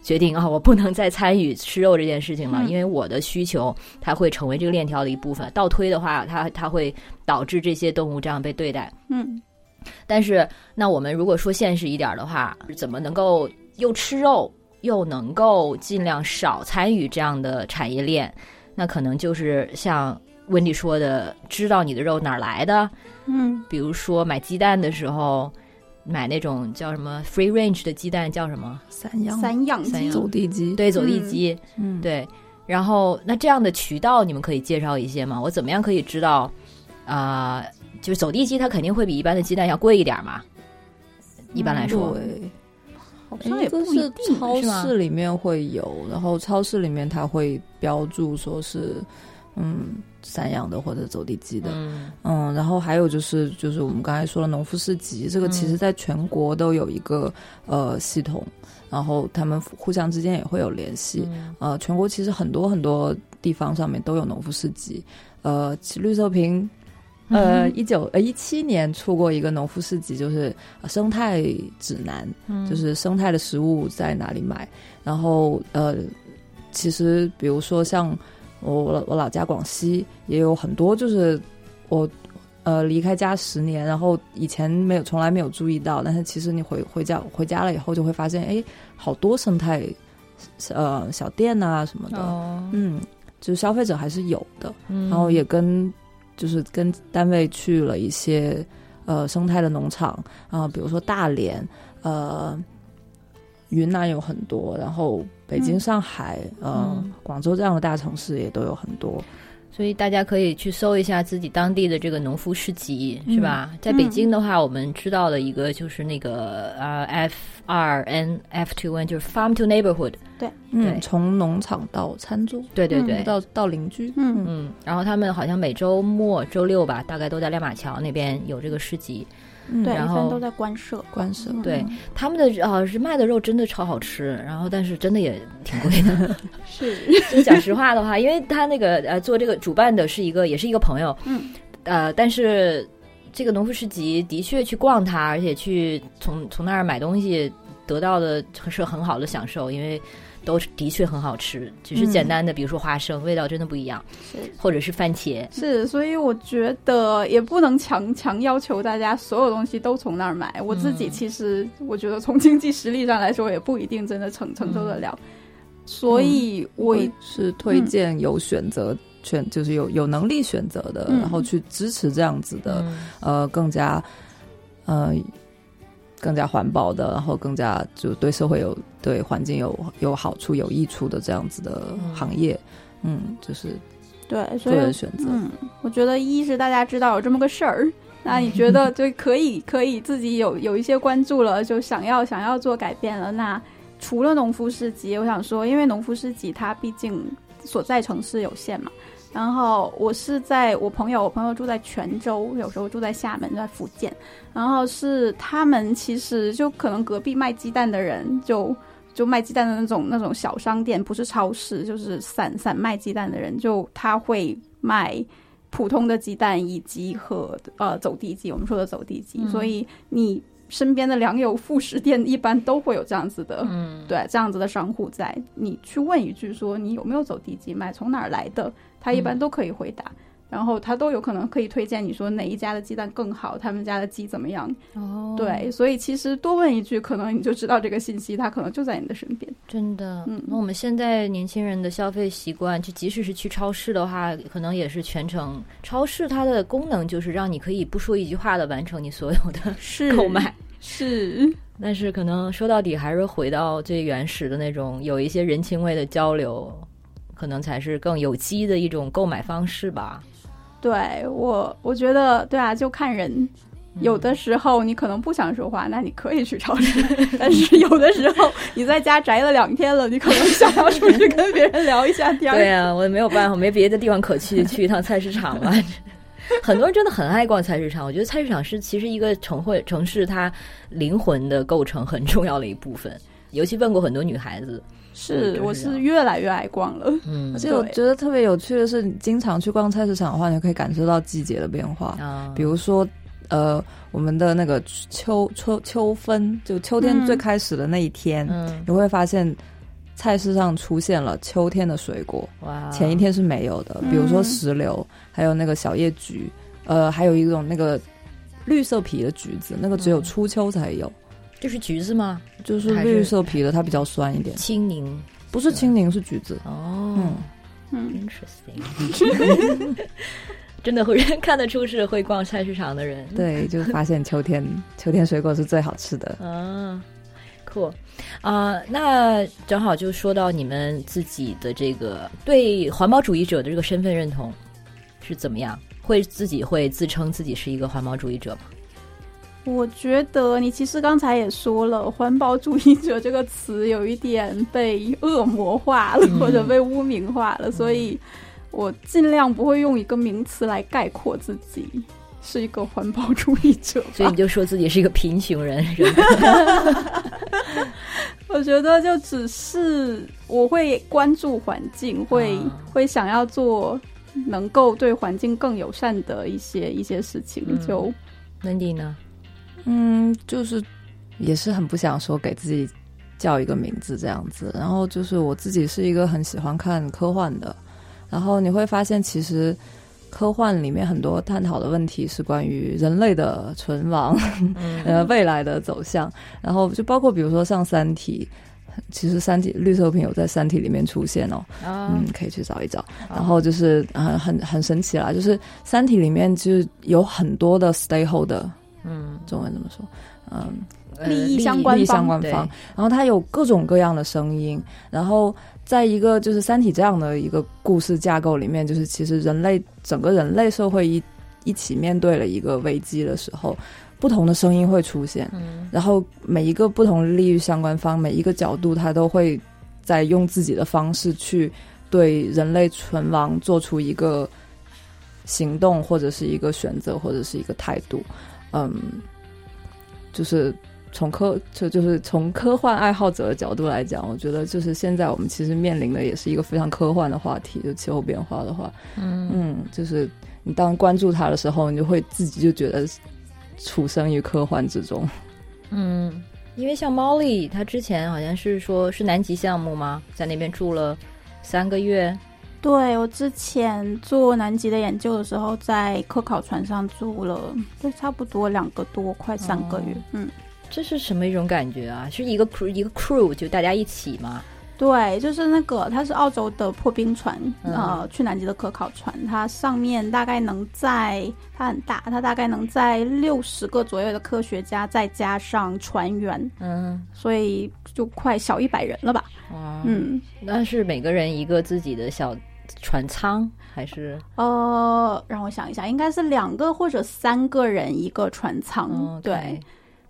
决定啊，我不能再参与吃肉这件事情了，因为我的需求它会成为这个链条的一部分。倒推的话，它它会导致这些动物这样被对待。嗯，但是那我们如果说现实一点的话，怎么能够又吃肉又能够尽量少参与这样的产业链？那可能就是像温迪说的，知道你的肉哪儿来的。嗯，比如说买鸡蛋的时候，买那种叫什么 free range 的鸡蛋，叫什么散养散养鸡走地鸡，对走地鸡，嗯，对。然后那这样的渠道，你们可以介绍一些吗？我怎么样可以知道啊？就是走地鸡，它肯定会比一般的鸡蛋要贵一点嘛。一般来说，对，好像也不一定。超市里面会有，然后超市里面它会标注说是。嗯，散养的或者走地鸡的，嗯，然后还有就是，就是我们刚才说了农夫市集，这个其实在全国都有一个呃系统，然后他们互相之间也会有联系，呃，全国其实很多很多地方上面都有农夫市集，呃，绿色瓶，呃，一九呃一七年出过一个农夫市集，就是生态指南，就是生态的食物在哪里买，然后呃，其实比如说像。我我我老家广西也有很多，就是我呃离开家十年，然后以前没有从来没有注意到，但是其实你回回家回家了以后就会发现，哎，好多生态呃小店啊什么的，嗯，就是消费者还是有的，然后也跟就是跟单位去了一些呃生态的农场啊，比如说大连呃。云南有很多，然后北京、上海、呃，广州这样的大城市也都有很多，所以大家可以去搜一下自己当地的这个农夫市集，是吧？在北京的话，我们知道的一个就是那个呃，F 二 N F two N，就是 Farm to Neighborhood，对，嗯，从农场到餐桌，对对对，到到邻居，嗯。嗯，然后他们好像每周末周六吧，大概都在亮马桥那边有这个市集。对，然后都在官舍，官舍。对，他们的啊是卖的肉真的超好吃，然后但是真的也挺贵的。是，就讲实话的话，因为他那个呃做这个主办的是一个也是一个朋友，嗯，呃，但是这个农夫市集的确去逛它，而且去从从那儿买东西得到的是很好的享受，因为。都的确很好吃，只是简单的，比如说花生，味道真的不一样，是。或者是番茄，是，所以我觉得也不能强强要求大家所有东西都从那儿买。我自己其实我觉得从经济实力上来说，也不一定真的承承受得了，所以我是推荐有选择权，就是有有能力选择的，然后去支持这样子的，呃，更加呃。更加环保的，然后更加就对社会有、对环境有有好处、有益处的这样子的行业，嗯，就是对个人选择。嗯，我觉得一是大家知道有这么个事儿，那你觉得就可以可以自己有有一些关注了，就想要想要做改变了。那除了农夫市集，我想说，因为农夫市集它毕竟所在城市有限嘛。然后我是在我朋友，我朋友住在泉州，有时候住在厦门，在福建。然后是他们其实就可能隔壁卖鸡蛋的人，就就卖鸡蛋的那种那种小商店，不是超市，就是散散卖鸡蛋的人，就他会卖普通的鸡蛋以及和呃走地鸡，我们说的走地鸡。所以你身边的良友副食店一般都会有这样子的，嗯，对，这样子的商户在。你去问一句说你有没有走地鸡卖，从哪儿来的？他一般都可以回答，然后他都有可能可以推荐你说哪一家的鸡蛋更好，他们家的鸡怎么样？哦，对，所以其实多问一句，可能你就知道这个信息，他可能就在你的身边。真的，嗯，那我们现在年轻人的消费习惯，就即使是去超市的话，可能也是全程超市，它的功能就是让你可以不说一句话的完成你所有的是购买。是，但是可能说到底还是回到最原始的那种，有一些人情味的交流，可能才是更有机的一种购买方式吧。对我，我觉得对啊，就看人。有的时候你可能不想说话，那你可以去超市；但是有的时候你在家宅了两天了，你可能想要出去跟别人聊一下天。对啊，我也没有办法，没别的地方可去，去一趟菜市场吧。很多人真的很爱逛菜市场，我觉得菜市场是其实一个城会城市它灵魂的构成很重要的一部分。尤其问过很多女孩子，是我是越来越爱逛了。嗯，而且我觉得特别有趣的是，你经常去逛菜市场的话，你可以感受到季节的变化啊，比如说。呃，我们的那个秋秋秋分，就秋天最开始的那一天，你会发现菜市上出现了秋天的水果。哇！前一天是没有的，比如说石榴，还有那个小叶橘，呃，还有一种那个绿色皮的橘子，那个只有初秋才有。这是橘子吗？就是绿色皮的，它比较酸一点。青柠不是青柠，是橘子。哦，嗯，interesting。真的会人看得出是会逛菜市场的人，对，就发现秋天 秋天水果是最好吃的。嗯，酷啊！那正好就说到你们自己的这个对环保主义者的这个身份认同是怎么样？会自己会自称自己是一个环保主义者吗？我觉得你其实刚才也说了，环保主义者这个词有一点被恶魔化了，或者被污名化了，所以。我尽量不会用一个名词来概括自己是一个环保主义者，所以你就说自己是一个贫穷人。我觉得就只是我会关注环境，会会想要做能够对环境更友善的一些一些事情。就温迪呢？嗯，就是也是很不想说给自己叫一个名字这样子。然后就是我自己是一个很喜欢看科幻的。然后你会发现，其实科幻里面很多探讨的问题是关于人类的存亡，呃，未来的走向。然后就包括比如说像《三体》，其实《三体》绿色屏有在《三体》里面出现哦，嗯，可以去找一找。然后就是很很很神奇啦，就是《三体》里面就是有很多的 stakeholder，嗯，中文怎么说？嗯，利益相关相关方。然后它有各种各样的声音，然后。在一个就是《三体》这样的一个故事架构里面，就是其实人类整个人类社会一一起面对了一个危机的时候，不同的声音会出现，然后每一个不同利益相关方，每一个角度，他都会在用自己的方式去对人类存亡做出一个行动，或者是一个选择，或者是一个态度，嗯，就是。从科就就是从科幻爱好者的角度来讲，我觉得就是现在我们其实面临的也是一个非常科幻的话题，就气候变化的话，嗯嗯，就是你当关注它的时候，你就会自己就觉得处身于科幻之中。嗯，因为像 Molly，他之前好像是说是南极项目吗？在那边住了三个月。对我之前做南极的研究的时候，在科考船上住了，就差不多两个多，快三个月。嗯。这是什么一种感觉啊？是一个 crew 一个 crew 就大家一起吗？对，就是那个，它是澳洲的破冰船，呃，去南极的科考船，它上面大概能在，它很大，它大概能在六十个左右的科学家，再加上船员，嗯，所以就快小一百人了吧？嗯，那是每个人一个自己的小船舱还是？呃，让我想一下，应该是两个或者三个人一个船舱，对。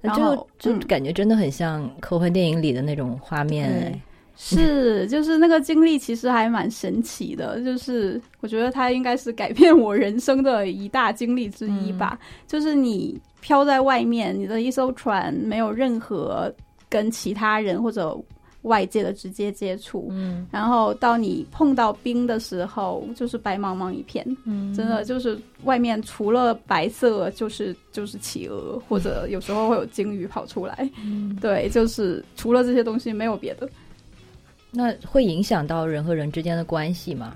那就就感觉真的很像科幻电影里的那种画面，是，就是那个经历其实还蛮神奇的，就是我觉得它应该是改变我人生的一大经历之一吧。就是你飘在外面，你的一艘船没有任何跟其他人或者。外界的直接接触，嗯，然后到你碰到冰的时候，就是白茫茫一片，嗯，真的就是外面除了白色，就是就是企鹅，或者有时候会有鲸鱼跑出来，嗯，对，就是除了这些东西没有别的。那会影响到人和人之间的关系吗？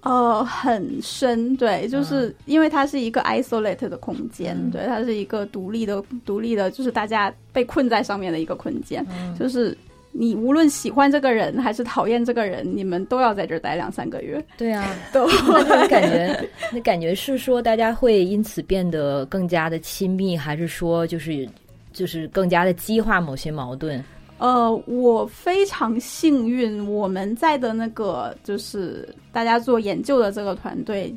呃，很深，对，就是因为它是一个 isolate 的空间，对，它是一个独立的、独立的，就是大家被困在上面的一个空间，就是。你无论喜欢这个人还是讨厌这个人，你们都要在这儿待两三个月。对啊，都 那感觉，那感觉是说大家会因此变得更加的亲密，还是说就是就是更加的激化某些矛盾？呃，我非常幸运，我们在的那个就是大家做研究的这个团队，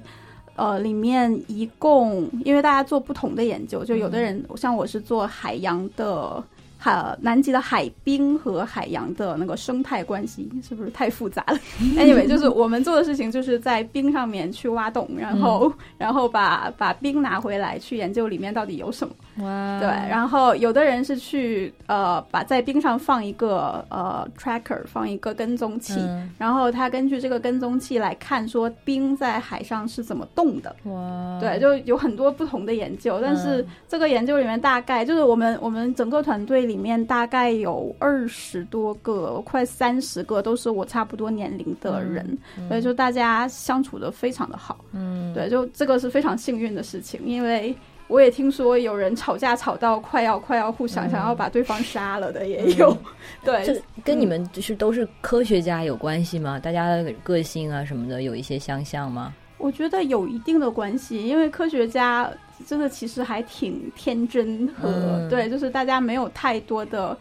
呃，里面一共因为大家做不同的研究，就有的人像我是做海洋的。海南极的海冰和海洋的那个生态关系是不是太复杂了？Anyway，就是我们做的事情就是在冰上面去挖洞，然后然后把把冰拿回来去研究里面到底有什么。哇！对，然后有的人是去呃把在冰上放一个呃 tracker，放一个跟踪器，然后他根据这个跟踪器来看说冰在海上是怎么动的。哇！对，就有很多不同的研究，但是这个研究里面大概就是我们我们整个团队里。面大概有二十多个，快三十个，都是我差不多年龄的人，所以就大家相处的非常的好。嗯，对，就这个是非常幸运的事情，因为我也听说有人吵架吵到快要快要互相想要把对方杀了的也有。对，这跟你们就是都是科学家有关系吗？大家的个性啊什么的有一些相像吗？我觉得有一定的关系，因为科学家。真的其实还挺天真和对，就是大家没有太多的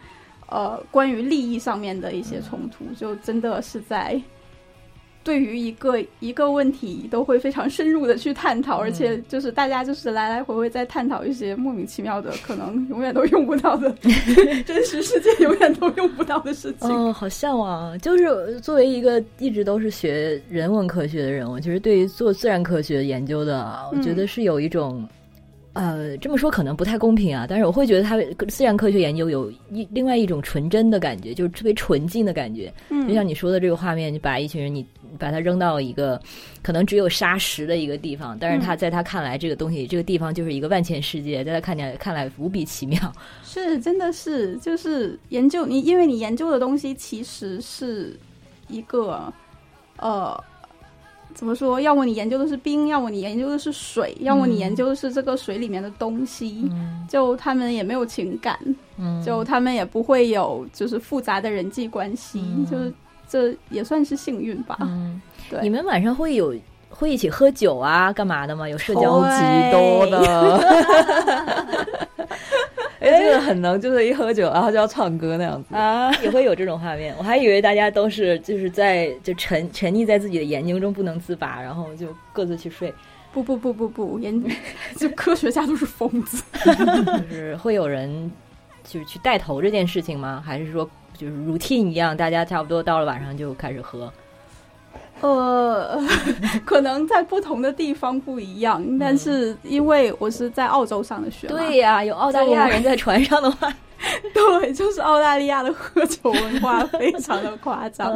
呃关于利益上面的一些冲突，就真的是在对于一个一个问题都会非常深入的去探讨，而且就是大家就是来来回回在探讨一些莫名其妙的，可能永远都用不到的 真实世界永远都用不到的事情。嗯，好向往！就是作为一个一直都是学人文科学的人，我其实对于做自然科学研究的，我觉得是有一种。呃，这么说可能不太公平啊，但是我会觉得它自然科学研究有一另外一种纯真的感觉，就是特别纯净的感觉。嗯，就像你说的这个画面，你把一群人你把它扔到一个可能只有沙石的一个地方，但是他在他看来，这个东西这个地方就是一个万千世界，在他看见看来无比奇妙。是，真的是，就是研究你，因为你研究的东西其实是一个呃。怎么说？要么你研究的是冰，要么你研究的是水，要么你研究的是这个水里面的东西。就他们也没有情感，嗯就他们也不会有就是复杂的人际关系，就是这也算是幸运吧。嗯 对，你们晚上会有会一起喝酒啊，干嘛的吗？有社交极多的。哎，这个很能，就是一喝酒，然后就要唱歌那样子啊，也会有这种画面。我还以为大家都是就是在就沉沉溺在自己的研究中不能自拔，然后就各自去睡。不不不不不，研 就科学家都是疯子。就是会有人就是去带头这件事情吗？还是说就是 routine 一样，大家差不多到了晚上就开始喝？呃，可能在不同的地方不一样，但是因为我是在澳洲上的学，对呀，有澳大利亚人在船上的话。对，就是澳大利亚的喝酒文化 非常的夸张，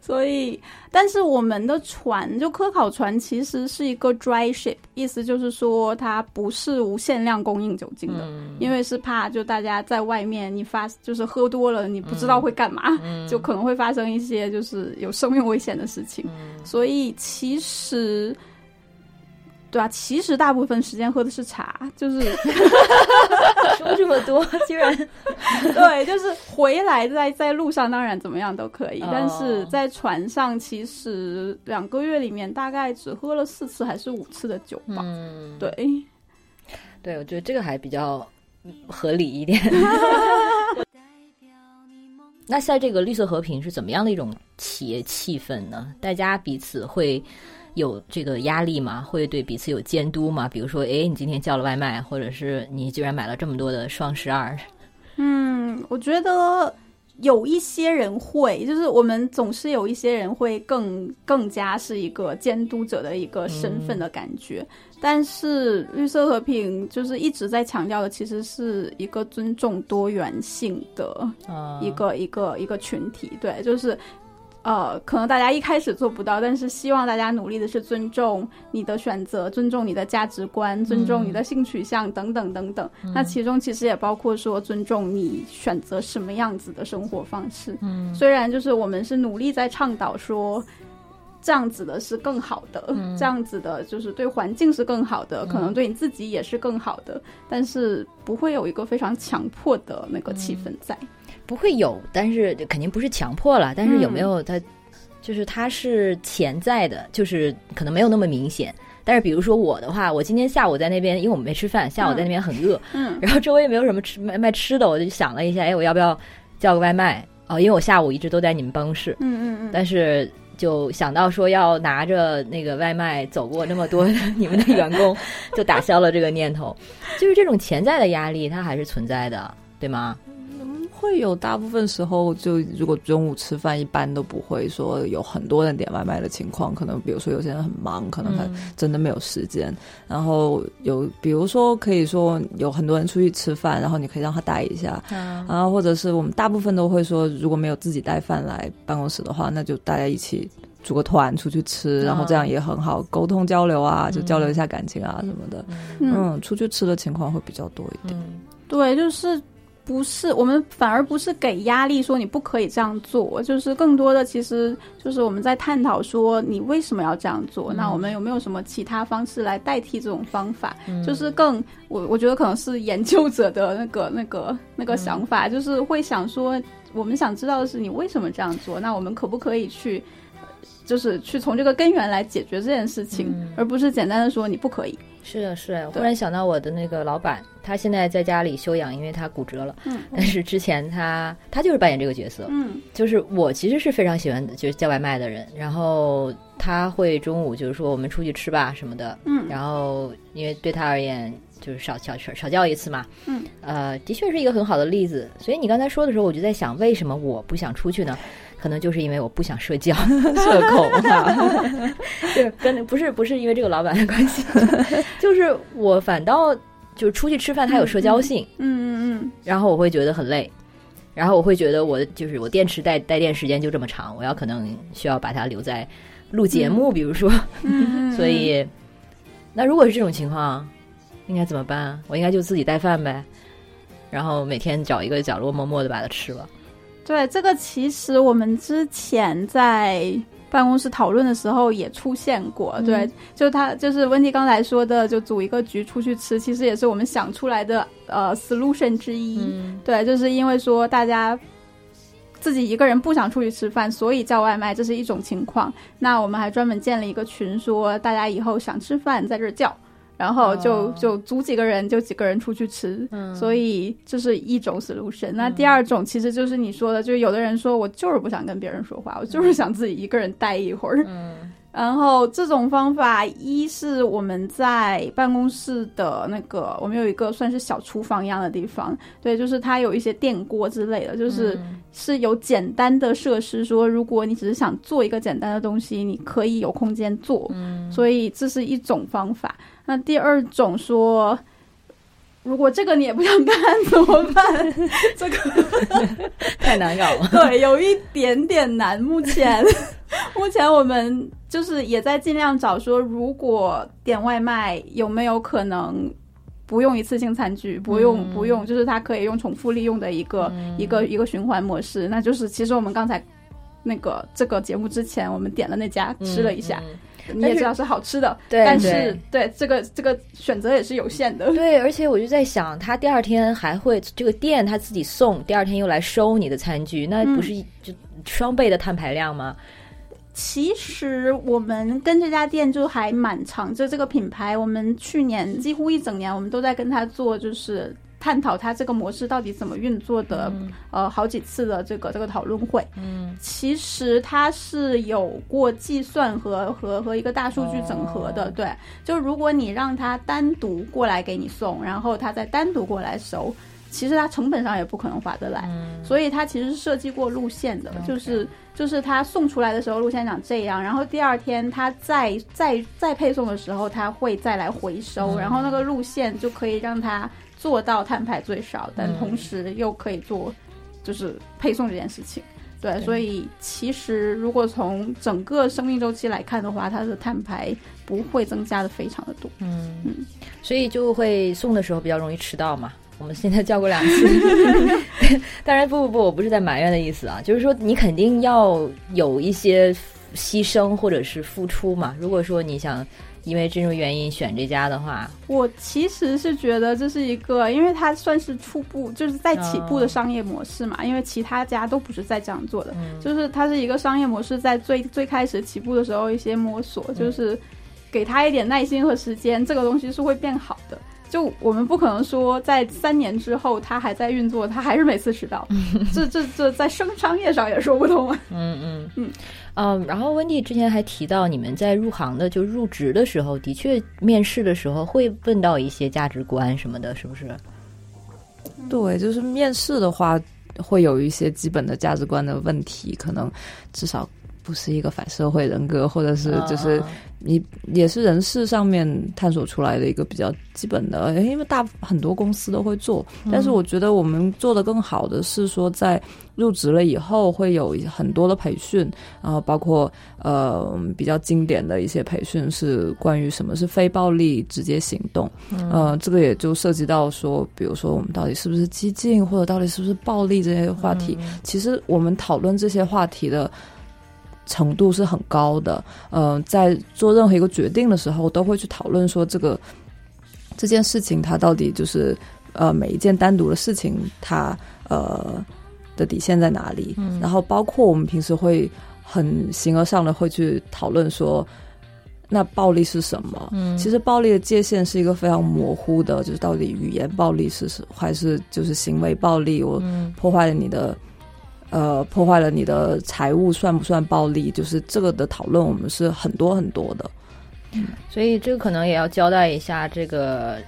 所以，但是我们的船就科考船其实是一个 dry ship，意思就是说它不是无限量供应酒精的，因为是怕就大家在外面你发就是喝多了你不知道会干嘛，就可能会发生一些就是有生命危险的事情，所以其实。对啊，其实大部分时间喝的是茶，就是 说这么多，居然 对，就是回来在在路上，当然怎么样都可以，但是在船上，其实两个月里面大概只喝了四次还是五次的酒吧。嗯，对，对，我觉得这个还比较合理一点。那在这个绿色和平是怎么样的一种企业气氛呢？大家彼此会。有这个压力吗？会对彼此有监督吗？比如说，哎，你今天叫了外卖，或者是你居然买了这么多的双十二？嗯，我觉得有一些人会，就是我们总是有一些人会更更加是一个监督者的一个身份的感觉。但是绿色和平就是一直在强调的，其实是一个尊重多元性的一个一个一个群体。对，就是。呃，可能大家一开始做不到，但是希望大家努力的是尊重你的选择，尊重你的价值观，尊重你的性取向等等等等。那其中其实也包括说尊重你选择什么样子的生活方式。嗯，虽然就是我们是努力在倡导说这样子的是更好的，这样子的就是对环境是更好的，可能对你自己也是更好的，但是不会有一个非常强迫的那个气氛在。不会有，但是肯定不是强迫了。但是有没有它，就是它是潜在的，就是可能没有那么明显，但是比如说我的话，我今天下午在那边，因为我们没吃饭，下午在那边很饿，嗯，然后周围也没有什么吃卖卖吃的，我就想了一下，哎，我要不要叫个外卖？哦，因为我下午一直都在你们办公室，嗯嗯嗯，但是就想到说要拿着那个外卖走过那么多 你们的员工，就打消了这个念头。就是这种潜在的压力，它还是存在的，对吗？会有大部分时候，就如果中午吃饭，一般都不会说有很多人点外卖的情况。可能比如说有些人很忙，可能他真的没有时间。然后有比如说可以说有很多人出去吃饭，然后你可以让他带一下。然后或者是我们大部分都会说，如果没有自己带饭来办公室的话，那就大家一起组个团出去吃，然后这样也很好沟通交流啊，就交流一下感情啊什么的。嗯，出去吃的情况会比较多一点。对，就是。不是，我们反而不是给压力说你不可以这样做，就是更多的其实就是我们在探讨说你为什么要这样做，那我们有没有什么其他方式来代替这种方法？就是更我我觉得可能是研究者的那个那个那个想法，就是会想说我们想知道的是你为什么这样做，那我们可不可以去就是去从这个根源来解决这件事情，而不是简单的说你不可以。是的，是。忽然想到我的那个老板，他现在在家里休养，因为他骨折了。嗯。但是之前他他就是扮演这个角色。嗯。就是我其实是非常喜欢就是叫外卖的人，然后他会中午就是说我们出去吃吧什么的。嗯。然后因为对他而言就是少少少少叫一次嘛。嗯。呃，的确是一个很好的例子。所以你刚才说的时候，我就在想，为什么我不想出去呢？可能就是因为我不想社交，社恐哈，对，跟不是不是因为这个老板的关系，就是我反倒就是出去吃饭，它有社交性，嗯嗯嗯，然后我会觉得很累，然后我会觉得我就是我电池带带电时间就这么长，我要可能需要把它留在录节目，比如说，所以那如果是这种情况，应该怎么办？我应该就自己带饭呗，然后每天找一个角落默默的把它吃了。对这个，其实我们之前在办公室讨论的时候也出现过。对，就他就是温迪刚才说的，就组一个局出去吃，其实也是我们想出来的呃 solution 之一。对，就是因为说大家自己一个人不想出去吃饭，所以叫外卖，这是一种情况。那我们还专门建了一个群，说大家以后想吃饭在这儿叫。然后就就组几个人，就几个人出去吃，所以这是一种 solution。那第二种其实就是你说的，就有的人说我就是不想跟别人说话，我就是想自己一个人待一会儿。然后这种方法，一是我们在办公室的那个，我们有一个算是小厨房一样的地方，对，就是它有一些电锅之类的，就是是有简单的设施，说如果你只是想做一个简单的东西，你可以有空间做，所以这是一种方法。那第二种说，如果这个你也不想干怎么办？这个 太难搞了，对，有一点点难。目前，目前我们就是也在尽量找说，如果点外卖有没有可能不用一次性餐具，不用不用，就是它可以用重复利用的一个一个一个循环模式。那就是其实我们刚才那个这个节目之前，我们点了那家吃了一下。你也知道是好吃的，但是对这个这个选择也是有限的。对，而且我就在想，他第二天还会这个店他自己送，第二天又来收你的餐具，那不是就双倍的碳排量吗？其实我们跟这家店就还蛮长，就这个品牌，我们去年几乎一整年我们都在跟他做，就是。探讨它这个模式到底怎么运作的，呃，好几次的这个这个讨论会，嗯，其实它是有过计算和和和一个大数据整合的，对，就如果你让它单独过来给你送，然后它再单独过来收，其实它成本上也不可能划得来，所以它其实是设计过路线的，就是就是他送出来的时候路线长这样，然后第二天他再再再配送的时候，他会再来回收，然后那个路线就可以让它。做到碳排最少，但同时又可以做，就是配送这件事情。对，所以其实如果从整个生命周期来看的话，它的碳排不会增加的非常的多。嗯嗯，所以就会送的时候比较容易迟到嘛。我们现在叫过两次，当然不不不，我不是在埋怨的意思啊，就是说你肯定要有一些牺牲或者是付出嘛。如果说你想。因为这种原因选这家的话，我其实是觉得这是一个，因为它算是初步，就是在起步的商业模式嘛。因为其他家都不是在这样做的，就是它是一个商业模式，在最最开始起步的时候一些摸索，就是给他一点耐心和时间，这个东西是会变好的。就我们不可能说在三年之后他还在运作，他还是每次迟到，这这这在商商业上也说不通。嗯嗯嗯嗯。然后温蒂之前还提到，你们在入行的就入职的时候，的确面试的时候会问到一些价值观什么的，是不是？对，就是面试的话，会有一些基本的价值观的问题，可能至少。不是一个反社会人格，或者是就是你也是人事上面探索出来的一个比较基本的，因为大很多公司都会做。但是我觉得我们做的更好的是说，在入职了以后会有很多的培训，然后包括呃比较经典的一些培训是关于什么是非暴力直接行动，呃，这个也就涉及到说，比如说我们到底是不是激进，或者到底是不是暴力这些话题。其实我们讨论这些话题的。程度是很高的，嗯，在做任何一个决定的时候，都会去讨论说这个这件事情它到底就是呃每一件单独的事情它呃的底线在哪里，然后包括我们平时会很形而上的会去讨论说那暴力是什么？嗯，其实暴力的界限是一个非常模糊的，就是到底语言暴力是是还是就是行为暴力？我破坏了你的。呃，破坏了你的财物算不算暴力？就是这个的讨论，我们是很多很多的。嗯，所以这个可能也要交代一下这个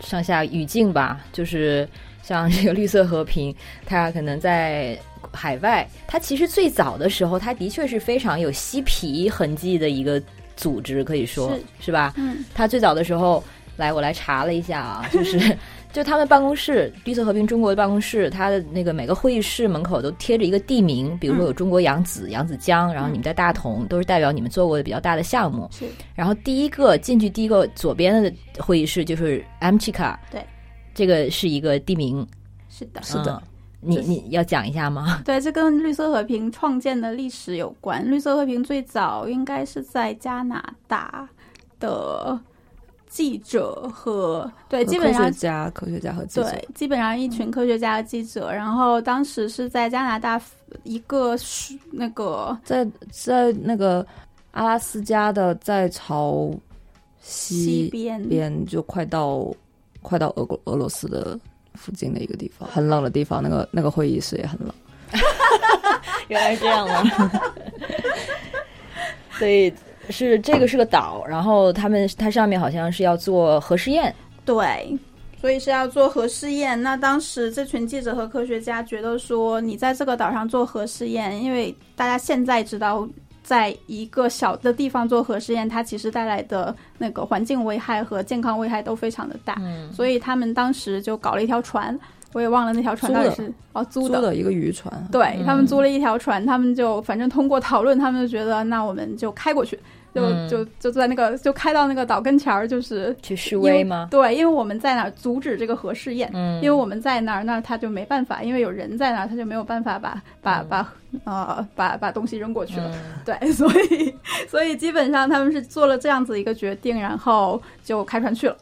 上下语境吧。就是像这个绿色和平，它可能在海外，它其实最早的时候，它的确是非常有嬉皮痕迹的一个组织，可以说是吧？嗯，它最早的时候，来我来查了一下啊，就是。就他们办公室，绿色和平中国的办公室，它的那个每个会议室门口都贴着一个地名，比如说有中国扬子、扬子江，然后你们在大同，都是代表你们做过的比较大的项目。是。然后第一个进去，第一个左边的会议室就是 m c h i k a 对，这个是一个地名。是的，是的。你你要讲一下吗？对，这跟绿色和平创建的历史有关。绿色和平最早应该是在加拿大的。记者和对，基本上科学家、科学家和记者，对，基本上一群科学家和记者。然后当时是在加拿大一个那个在在那个阿拉斯加的在朝西边边，就快到快到俄国俄罗斯的附近的一个地方，很冷的地方。那个那个会议室也很冷。原来是这样吗？所以。是这个是个岛，然后他们它上面好像是要做核试验，对，所以是要做核试验。那当时这群记者和科学家觉得说，你在这个岛上做核试验，因为大家现在知道，在一个小的地方做核试验，它其实带来的那个环境危害和健康危害都非常的大，所以他们当时就搞了一条船。我也忘了那条船到底是哦租的一个渔船，对他们租了一条船，他们就反正通过讨论，他们就觉得那我们就开过去。就就就在那个就开到那个岛跟前儿，就是去示威吗？对，因为我们在那儿阻止这个核试验，嗯，因为我们在那儿，那他就没办法，因为有人在那儿，他就没有办法把把把呃把把东西扔过去了。对，所以所以基本上他们是做了这样子一个决定，然后就开船去了。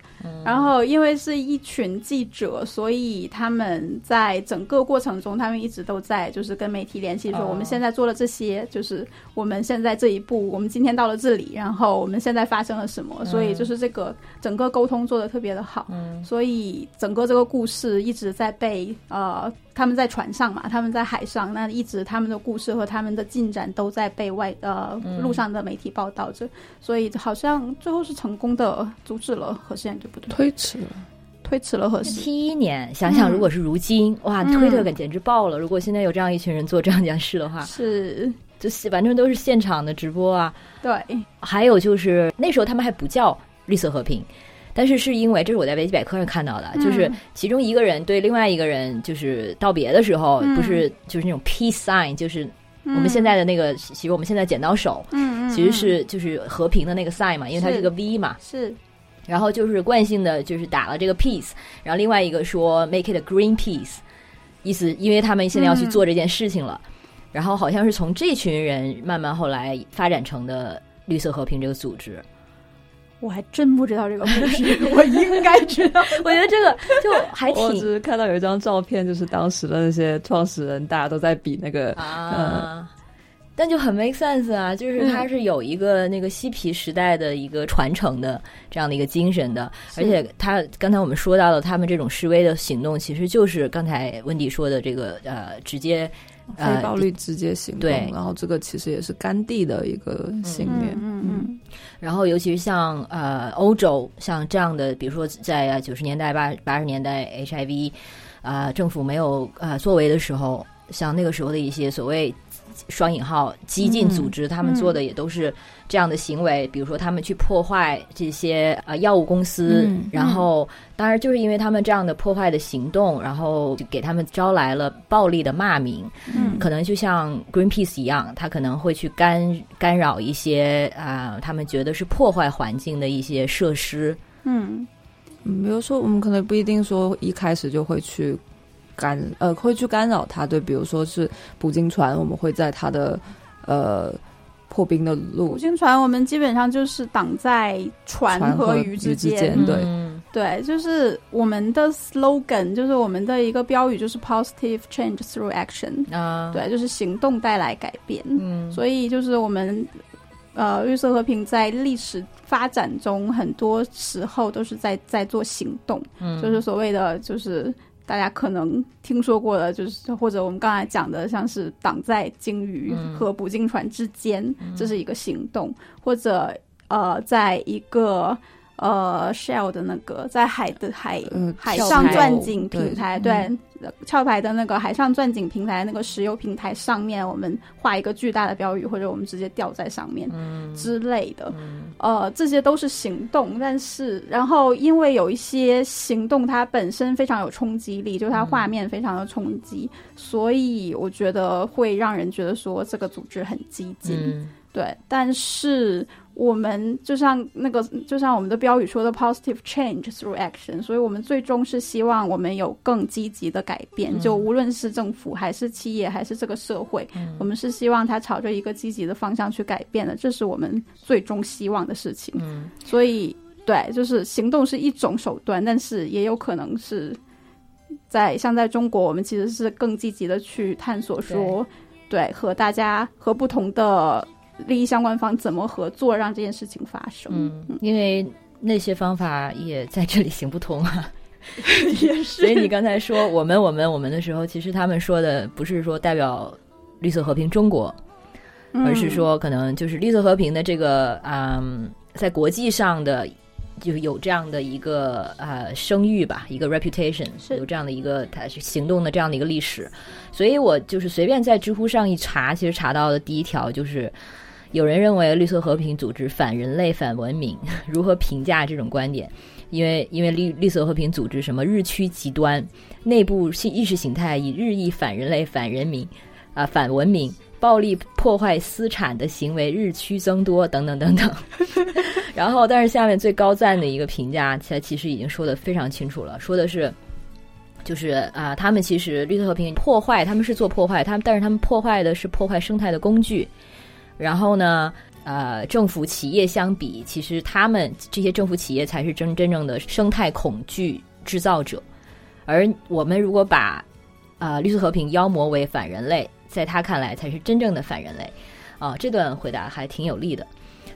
然后因为是一群记者，所以他们在整个过程中，他们一直都在就是跟媒体联系，说我们现在做了这些，就是我们现在这一步，我们今天到了这里。然后我们现在发生了什么？所以就是这个整个沟通做的特别的好，所以整个这个故事一直在被呃他们在船上嘛，他们在海上，那一直他们的故事和他们的进展都在被外呃路上的媒体报道着，所以好像最后是成功的阻止了核试验，对不对？推迟了，推迟了核试。七一年，想想如果是如今，哇，推特简直爆了！如果现在有这样一群人做这样一件事的话，是。就是反正都是现场的直播啊，对。还有就是那时候他们还不叫绿色和平，但是是因为这是我在维基百科上看到的，就是其中一个人对另外一个人就是道别的时候，不是就是那种 peace sign，就是我们现在的那个，其实我们现在剪刀手，其实是就是和平的那个 sign 嘛，因为它是个 V 嘛，是。然后就是惯性的就是打了这个 peace，然后另外一个说 make it a green peace，意思因为他们现在要去做这件事情了。然后好像是从这群人慢慢后来发展成的绿色和平这个组织，我还真不知道这个故事，我应该知道。我觉得这个就还挺。我只是看到有一张照片，就是当时的那些创始人，大家都在比那个啊。但就很 make sense 啊，就是它是有一个那个嬉皮时代的一个传承的这样的一个精神的，而且他刚才我们说到了他们这种示威的行动，其实就是刚才温迪说的这个呃，直接非暴力直接行动，对，然后这个其实也是甘地的一个信念，嗯嗯，然后尤其是像呃欧洲像这样的，比如说在九十年代八八十年代 HIV 啊政府没有呃作为的时候，像那个时候的一些所谓。双引号激进组织，他们做的也都是这样的行为，比如说他们去破坏这些呃药物公司，然后当然就是因为他们这样的破坏的行动，然后就给他们招来了暴力的骂名。嗯，可能就像 Greenpeace 一样，他可能会去干干扰一些啊，他们觉得是破坏环境的一些设施。嗯，比如说我们可能不一定说一开始就会去。干呃会去干扰他，对，比如说是捕鲸船，我们会在他的呃破冰的路。捕鲸船我们基本上就是挡在船和鱼之间，对对，就是我们的 slogan，就是我们的一个标语，就是 positive change through action 啊，对，就是行动带来改变。嗯，所以就是我们呃绿色和平在历史发展中，很多时候都是在在做行动，嗯，就是所谓的就是。大家可能听说过的，就是或者我们刚才讲的，像是挡在鲸鱼和捕鲸船之间，这是一个行动，或者呃，在一个呃 Shell 的那个在海的海海上钻井平台对。壳牌的那个海上钻井平台那个石油平台上面，我们画一个巨大的标语，或者我们直接吊在上面之类的。呃，这些都是行动，但是然后因为有一些行动它本身非常有冲击力，就是它画面非常的冲击，所以我觉得会让人觉得说这个组织很激进。对，但是。我们就像那个，就像我们的标语说的 “positive change through action”，所以我们最终是希望我们有更积极的改变。就无论是政府还是企业还是这个社会，我们是希望它朝着一个积极的方向去改变的，这是我们最终希望的事情。嗯，所以对，就是行动是一种手段，但是也有可能是在像在中国，我们其实是更积极的去探索说，对，和大家和不同的。利益相关方怎么合作，让这件事情发生？嗯，因为那些方法也在这里行不通啊。也是。所以你刚才说我们我们我们的时候，其实他们说的不是说代表绿色和平中国，而是说可能就是绿色和平的这个嗯，在国际上的就是有这样的一个呃声誉吧，一个 reputation，有这样的一个它是行动的这样的一个历史。所以我就是随便在知乎上一查，其实查到的第一条就是。有人认为绿色和平组织反人类、反文明，如何评价这种观点？因为因为绿绿色和平组织什么日趋极端，内部性意识形态以日益反人类、反人民，啊反文明，暴力破坏私产的行为日趋增多，等等等等。然后，但是下面最高赞的一个评价，其其实已经说的非常清楚了，说的是，就是啊，他们其实绿色和平破坏，他们是做破坏，他们但是他们破坏的是破坏生态的工具。然后呢，呃，政府企业相比，其实他们这些政府企业才是真真正的生态恐惧制造者，而我们如果把啊绿色和平妖魔为反人类，在他看来才是真正的反人类，啊，这段回答还挺有力的。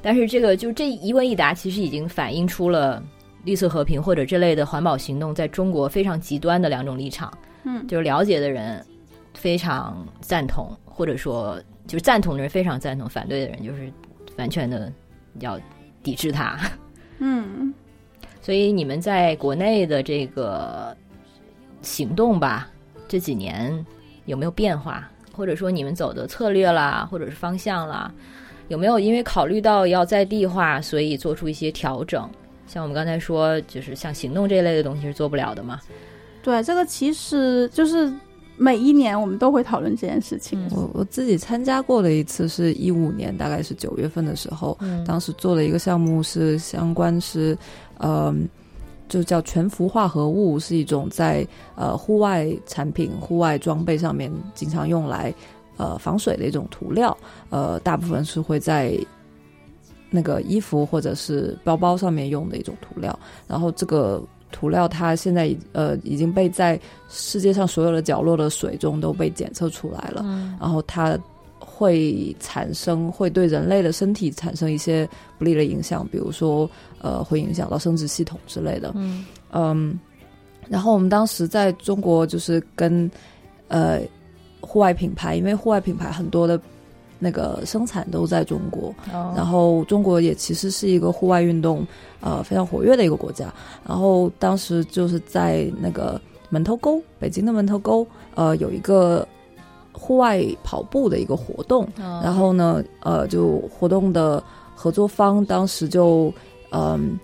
但是这个就这一问一答，其实已经反映出了绿色和平或者这类的环保行动在中国非常极端的两种立场。嗯，就是了解的人非常赞同，或者说。就是赞同的人非常赞同，反对的人就是完全的要抵制他。嗯，所以你们在国内的这个行动吧，这几年有没有变化？或者说你们走的策略啦，或者是方向啦，有没有因为考虑到要在地化，所以做出一些调整？像我们刚才说，就是像行动这一类的东西是做不了的嘛？对，这个其实就是。每一年我们都会讨论这件事情。我我自己参加过的一次是一五年，大概是九月份的时候，当时做了一个项目，是相关是，呃，就叫全氟化合物，是一种在呃户外产品、户外装备上面经常用来呃防水的一种涂料，呃，大部分是会在那个衣服或者是包包上面用的一种涂料，然后这个。涂料它现在已呃已经被在世界上所有的角落的水中都被检测出来了，然后它会产生会对人类的身体产生一些不利的影响，比如说呃会影响到生殖系统之类的。嗯嗯，然后我们当时在中国就是跟呃户外品牌，因为户外品牌很多的那个生产都在中国，哦。然后中国也其实是一个户外运动呃非常活跃的一个国家。然后当时就是在那个门头沟，北京的门头沟，呃有一个户外跑步的一个活动，哦。然后呢，呃，就活动的合作方当时就嗯、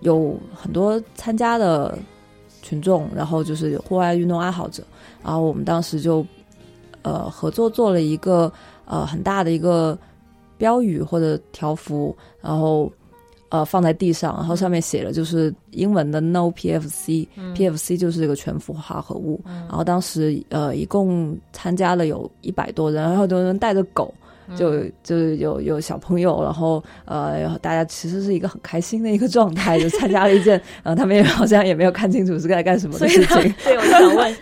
有很多参加的群众，然后就是户外运动爱好者，然后我们当时就呃合作做了一个呃很大的一个标语或者条幅，然后呃放在地上，然后上面写了就是英文的 No PFC，PFC、就是这个全氟化合物。然后当时呃一共参加了有一百多人，然后很多人带着狗。就就有有小朋友，然后呃，然后大家其实是一个很开心的一个状态，就参加了一件，呃，他们也好像也没有看清楚是该干什么的事情。他对，我就想问，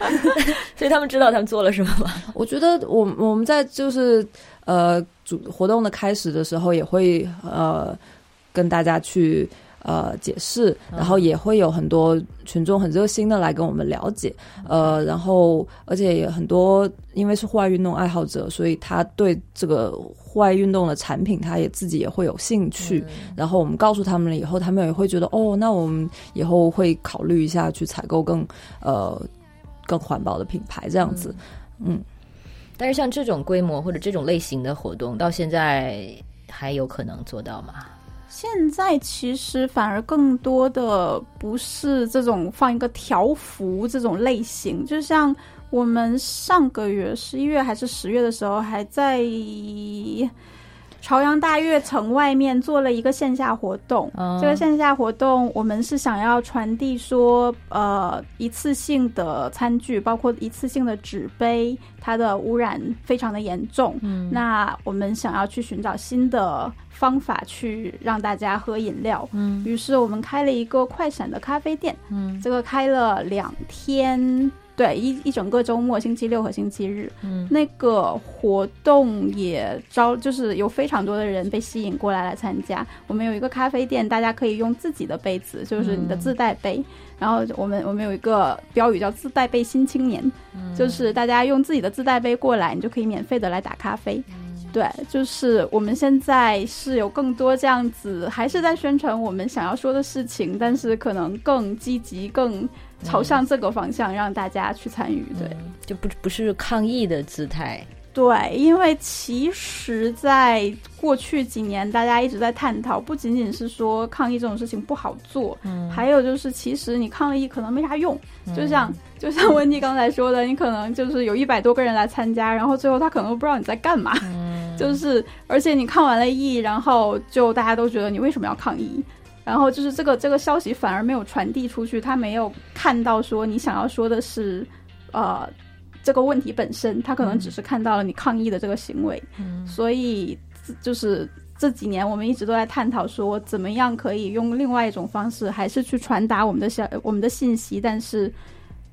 所以他们知道他们做了什么吗？我觉得我我们在就是呃主活动的开始的时候，也会呃跟大家去呃解释，然后也会有很多群众很热心的来跟我们了解，呃，然后而且也很多因为是户外运动爱好者，所以他对这个户外运动的产品，他也自己也会有兴趣。然后我们告诉他们了以后，他们也会觉得哦，那我们以后会考虑一下去采购更呃更环保的品牌这样子。嗯但是像这种规模或者这种类型的活动，到现在还有可能做到吗？现在其实反而更多的不是这种放一个条幅这种类型，就像我们上个月十一月还是十月的时候，还在朝阳大悦城外面做了一个线下活动。嗯这个线下活动，我们是想要传递说，呃，一次性的餐具，包括一次性的纸杯，它的污染非常的严重。嗯那我们想要去寻找新的方法去让大家喝饮料。嗯于是我们开了一个快闪的咖啡店，嗯这个开了两天，对，一一整个周末，星期六和星期日。嗯那个活动也招，就是有非常多的人被吸引过来来参加。我们有一个咖啡店，大家可以用自己的杯子，就是你的自带杯。然后我们我们有一个标语叫“自带杯新青年”，就是大家用自己的自带杯过来，你就可以免费的来打咖啡。对，就是我们现在是有更多这样子，还是在宣传我们想要说的事情，但是可能更积极、更朝向这个方向，让大家去参与。对。就不不是抗议的姿态，对，因为其实，在过去几年，大家一直在探讨，不仅仅是说抗议这种事情不好做，嗯还有就是，其实你抗议可能没啥用。就像就像温妮刚才说的，你可能就是有一百多个人来参加，然后最后他可能都不知道你在干嘛。就是，而且你抗完了议，然后就大家都觉得你为什么要抗议？然后就是这个这个消息反而没有传递出去，他没有看到说你想要说的是，呃，这个问题本身，他可能只是看到了你抗议的这个行为，所以就是这几年我们一直都在探讨说，怎么样可以用另外一种方式，还是去传达我们的消我们的信息，但是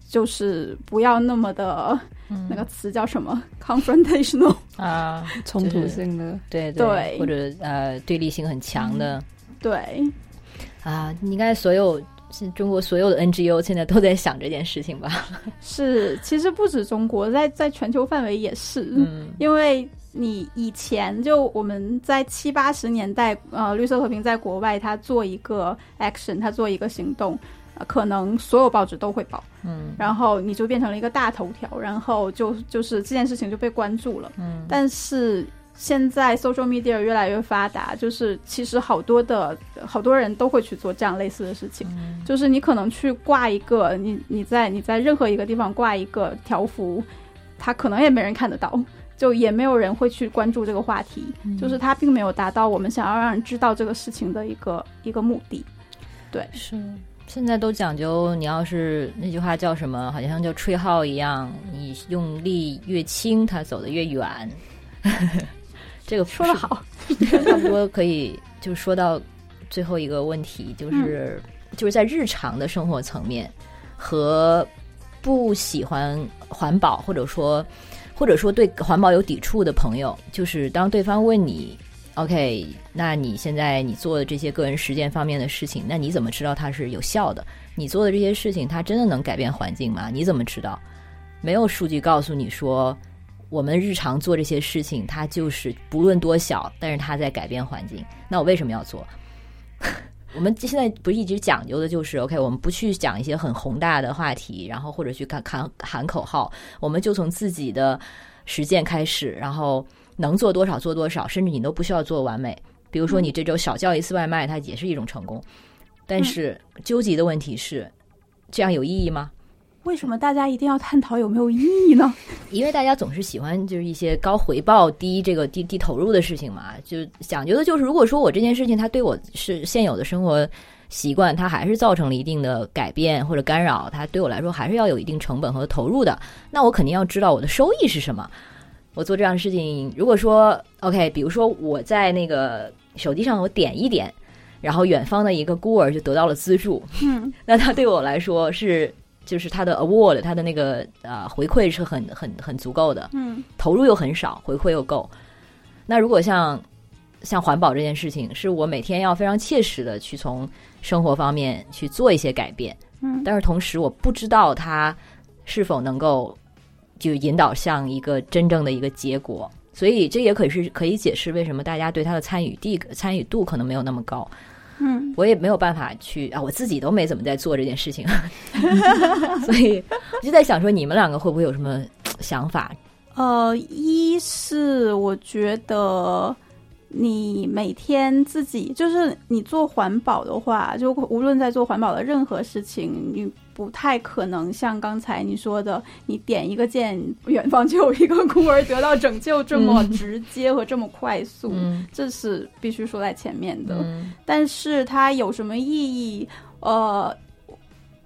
就是不要那么的、那个词叫什么？confrontational，啊，冲突性的，对对或者呃对立性很强的、对。啊，你应该所有是中国所有的 NGO 现在都在想这件事情吧？是，其实不止中国，在在全球范围也是，嗯因为你以前就我们在七八十年代，呃，绿色和平在国外，他做一个 action，他做一个行动，呃可能所有报纸都会报，嗯然后你就变成了一个大头条，然后就就是这件事情就被关注了。嗯但是现在 social media 越来越发达，就是其实好多的好多人都会去做这样类似的事情。就是你可能去挂一个，你你在你在任何一个地方挂一个条幅，它可能也没人看得到。就也没有人会去关注这个话题，就是它并没有达到我们想要让人知道这个事情的一个一个目的。对，是。现在都讲究，你要是那句话叫什么，好像叫吹号一样，你用力越轻，它走得越远。这个说的好，差不多可以就说到最后一个问题，就是、就是在日常的生活层面和不喜欢环保或者说或者说对环保有抵触的朋友，就是当对方问你，OK，那你现在你做的这些个人实践方面的事情，那你怎么知道它是有效的？你做的这些事情，它真的能改变环境吗？你怎么知道？没有数据告诉你说，我们日常做这些事情，它就是不论多小，但是它在改变环境。那我为什么要做？我们现在不是一直讲究的就是 OK，我们不去讲一些很宏大的话题，然后或者去喊喊喊口号，我们就从自己的实践开始，然后能做多少做多少，甚至你都不需要做完美。比如说，你这周少叫一次外卖，它也是一种成功。但是纠结的问题是，这样有意义吗？为什么大家一定要探讨有没有意义呢？因为大家总是喜欢就是一些高回报、低这个低低投入的事情嘛。就讲究的就是，如果说我这件事情它对我是现有的生活习惯，它还是造成了一定的改变或者干扰，它对我来说还是要有一定成本和投入的。那我肯定要知道我的收益是什么。我做这样的事情，如果说 OK，比如说我在那个手机上我点一点，然后远方的一个孤儿就得到了资助，嗯，那他对我来说是。就是他的 award，他的那个呃回馈是很很很足够的，嗯，投入又很少，回馈又够。那如果像像环保这件事情，是我每天要非常切实的去从生活方面去做一些改变，嗯，但是同时我不知道它是否能够就引导向一个真正的一个结果，所以这也可以是可以解释为什么大家对他的参与地参与度可能没有那么高。嗯，我也没有办法去啊，我自己都没怎么在做这件事情，所以我就在想说，你们两个会不会有什么想法？呃，一是我觉得你每天自己就是你做环保的话，就无论在做环保的任何事情，你。不太可能像刚才你说的，你点一个键，远方就有一个孤儿得到拯救这么直接和这么快速，这是必须说在前面的。但是它有什么意义？呃，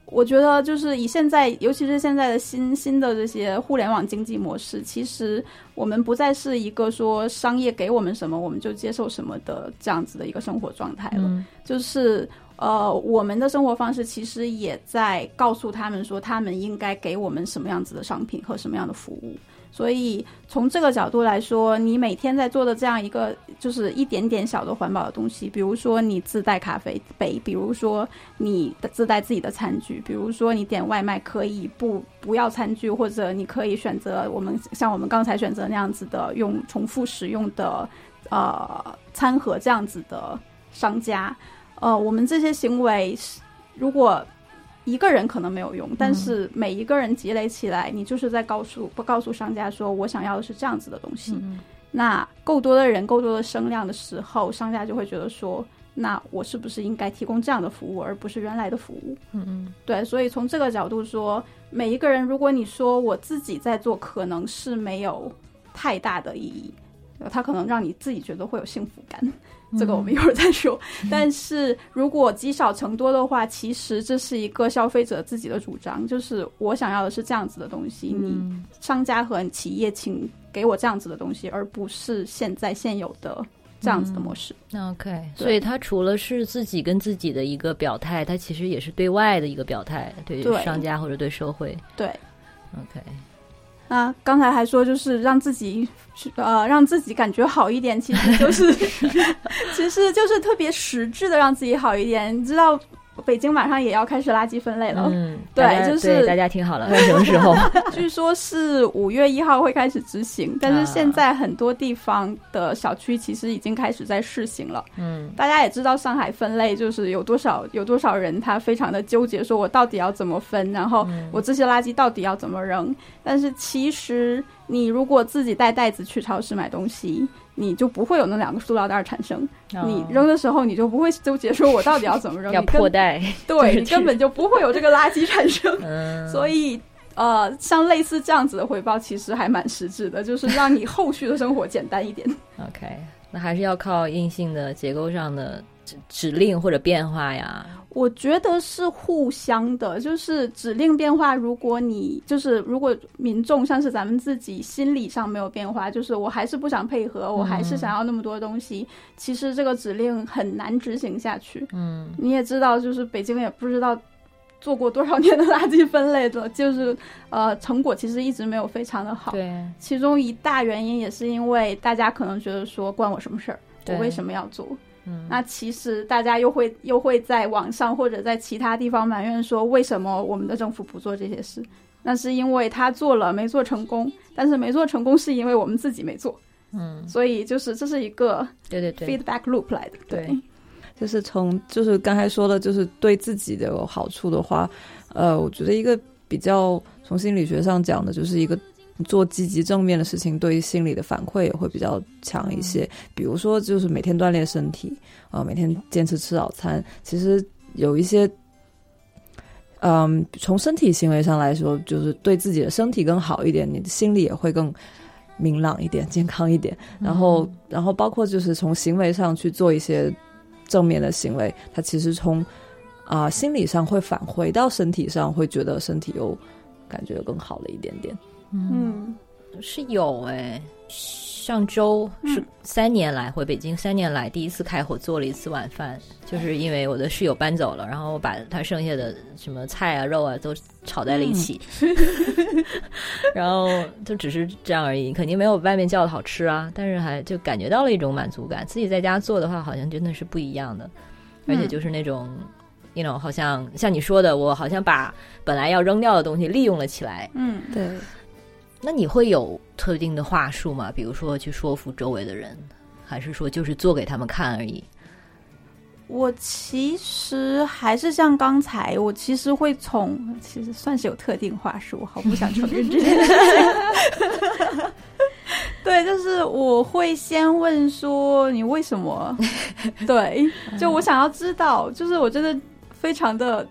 我觉得就是以现在，尤其是现在的新新的这些互联网经济模式，其实我们不再是一个说商业给我们什么我们就接受什么的这样子的一个生活状态了，就是。呃，我们的生活方式其实也在告诉他们说，他们应该给我们什么样子的商品和什么样的服务。所以从这个角度来说，你每天在做的这样一个就是一点点小的环保的东西，比如说你自带咖啡杯，比如说你自带自己的餐具，比如说你点外卖可以不不要餐具，或者你可以选择我们像我们刚才选择那样子的用重复使用的呃餐盒这样子的商家。呃，我们这些行为是，如果一个人可能没有用，但是每一个人积累起来，你就是在告诉不告诉商家说，我想要的是这样子的东西。那够多的人，够多的声量的时候，商家就会觉得说，那我是不是应该提供这样的服务，而不是原来的服务？嗯嗯，对。所以从这个角度说，每一个人，如果你说我自己在做，可能是没有太大的意义，他可能让你自己觉得会有幸福感。这个我们一会儿再说。但是如果积少成多的话，其实这是一个消费者自己的主张，就是我想要的是这样子的东西，你商家和企业请给我这样子的东西，而不是现在现有的这样子的模式。OK，所以它除了是自己跟自己的一个表态，它其实也是对外的一个表态，对商家或者对社会。对，OK。啊刚才还说，就是让自己，呃，让自己感觉好一点，其实就是，其实就是特别实质的让自己好一点，你知道。北京马上也要开始垃圾分类了，嗯，对，就是大家听好了，什么时候？据 说是五月一号会开始执行，但是现在很多地方的小区其实已经开始在试行了。嗯，大家也知道上海分类就是有多少有多少人他非常的纠结，说我到底要怎么分，然后我这些垃圾到底要怎么扔？但是其实你如果自己带袋子去超市买东西。你就不会有那两个塑料袋产生，你扔的时候你就不会纠结说我到底要怎么扔，要破袋，对你根本就不会有这个垃圾产生。所以，呃，像类似这样子的回报，其实还蛮实质的，就是让你后续的生活简单一点。OK，那还是要靠硬性的结构上的指指令或者变化呀。我觉得是互相的，就是指令变化。如果你就是如果民众像是咱们自己心理上没有变化，就是我还是不想配合，我还是想要那么多东西。其实这个指令很难执行下去。嗯，你也知道，就是北京也不知道做过多少年的垃圾分类的，就是呃成果其实一直没有非常的好。对，其中一大原因也是因为大家可能觉得说关我什么事儿，我为什么要做？嗯。那其实大家又会又会在网上或者在其他地方埋怨说，为什么我们的政府不做这些事？那是因为他做了没做成功，但是没做成功是因为我们自己没做，嗯，所以就是这是一个对对对，feedback loop 来的。对，对。就是从就是刚才说的，就是对自己的有好处的话，呃，我觉得一个比较从心理学上讲的，就是一个做积极正面的事情，对于心理的反馈也会比较强一些。比如说，就是每天锻炼身体，啊、每天坚持吃早餐，其实有一些。嗯，从身体行为上来说，就是对自己的身体更好一点，你的心理也会更明朗一点、健康一点。然后，然后包括就是从行为上去做一些正面的行为，它其实从啊、心理上会返回到身体上，会觉得身体又感觉更好了一点点。嗯。是有哎、上周是三年来回北京三年来第一次开火做了一次晚饭，就是因为我的室友搬走了，然后我把他剩下的什么菜啊肉啊都炒在了一起，然后就只是这样而已，肯定没有外面叫的好吃啊，但是还就感觉到了一种满足感。自己在家做的话，好像真的是不一样的，而且就是那种。you know，好像像你说的，我好像把本来要扔掉的东西利用了起来，嗯，对，那你会有特定的话术吗？比如说去说服周围的人，还是说就是做给他们看而已？我其实还是像刚才，我其实会从，其实算是有特定话术，我好不想承认这件事情。对，就是我会先问说你为什么？对，就我想要知道，就是我真的非常的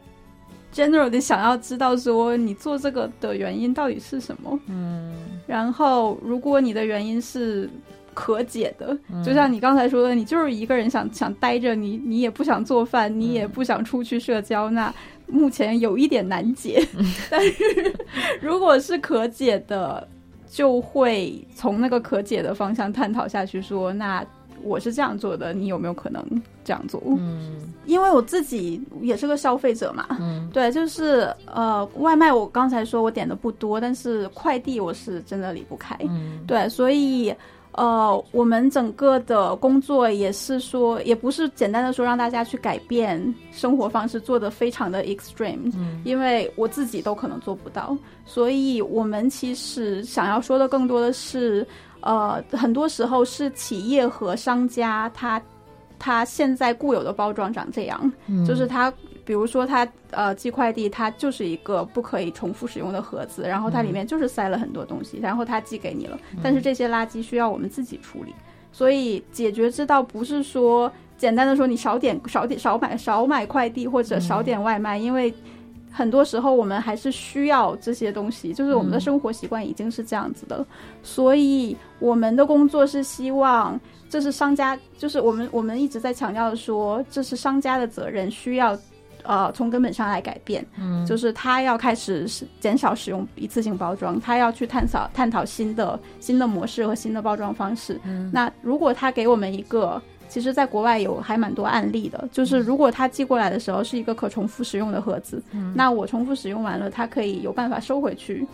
general 的想要知道说你做这个的原因到底是什么。嗯然后，如果你的原因是可解的，就像你刚才说的，你就是一个人想想待着，你你也不想做饭，你也不想出去社交，那目前有一点难解。但是如果是可解的，就会从那个可解的方向探讨下去说，那我是这样做的，你有没有可能这样做？嗯因为我自己也是个消费者嘛，嗯对，就是呃，外卖我刚才说我点的不多，但是快递我是真的离不开。嗯对，所以呃，我们整个的工作也是说，也不是简单的说让大家去改变生活方式，做的非常的 extreme，、嗯因为我自己都可能做不到。所以我们其实想要说的更多的是，呃，很多时候是企业和商家他。他现在固有的包装长这样，嗯就是它，比如说它呃寄快递，它就是一个不可以重复使用的盒子，然后它里面就是塞了很多东西，然后它寄给你了，但是这些垃圾需要我们自己处理，所以解决之道不是说简单的说你少点少点少买少买快递或者少点外卖，因为。很多时候我们还是需要这些东西，就是我们的生活习惯已经是这样子的，所以我们的工作是希望这是商家，就是我们我们一直在强调的说，这是商家的责任，需要呃从根本上来改变，嗯。就是他要开始减少使用一次性包装，他要去探讨探讨新的新的模式和新的包装方式。嗯。那如果他给我们一个，其实，在国外有还蛮多案例的，就是如果他寄过来的时候是一个可重复使用的盒子，嗯。那我重复使用完了，它可以有办法收回去，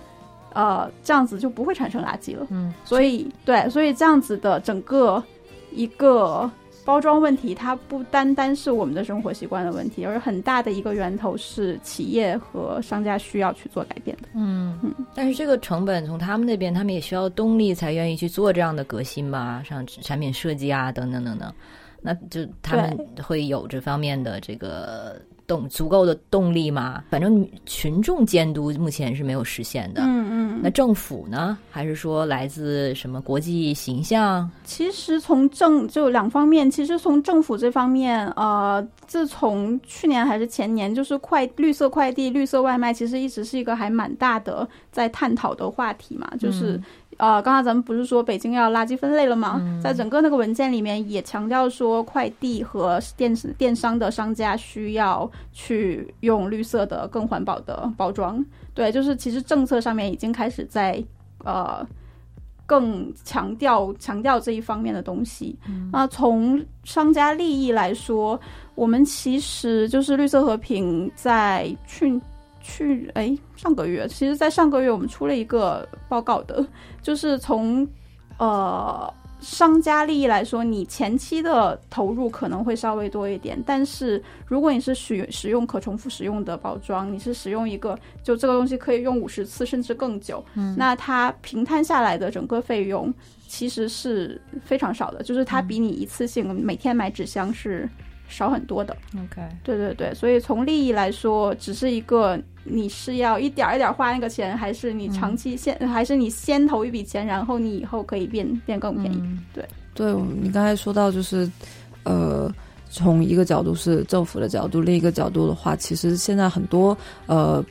呃，这样子就不会产生垃圾了。嗯。所以对，所以这样子的整个一个包装问题，它不单单是我们的生活习惯的问题，而很大的一个源头是企业和商家需要去做改变的。嗯，但是这个成本从他们那边，他们也需要动力才愿意去做这样的革新吧，像产品设计啊等等等等，那就他们会有这方面的这个动足够的动力吗？反正群众监督目前是没有实现的。嗯嗯那政府呢？还是说来自什么国际形象？其实从政就两方面，其实从政府这方面，呃，自从去年还是前年，就是快绿色快递、绿色外卖，其实一直是一个还蛮大的在探讨的话题嘛。就是、呃，刚才咱们不是说北京要垃圾分类了吗？在整个那个文件里面也强调说，快递和电电商的商家需要去用绿色的、更环保的包装。对，就是其实政策上面已经开始在呃。更强调强调这一方面的东西。那从商家利益来说，我们其实就是绿色和平在去去哎上个月，其实，在上个月我们出了一个报告的，就是从呃。商家利益来说，你前期的投入可能会稍微多一点，但是如果你是使使用可重复使用的包装，你是使用一个就这个东西可以用五十次甚至更久，嗯，那它平摊下来的整个费用其实是非常少的，就是它比你一次性每天买纸箱是。少很多的，OK，对对对，所以从利益来说，只是一个你是要一点一点花那个钱，还是你长期先，还是你先投一笔钱，然后你以后可以变变更便宜？对对，你刚才说到就是，呃，从一个角度是政府的角度，另一个角度的话，其实现在很多呃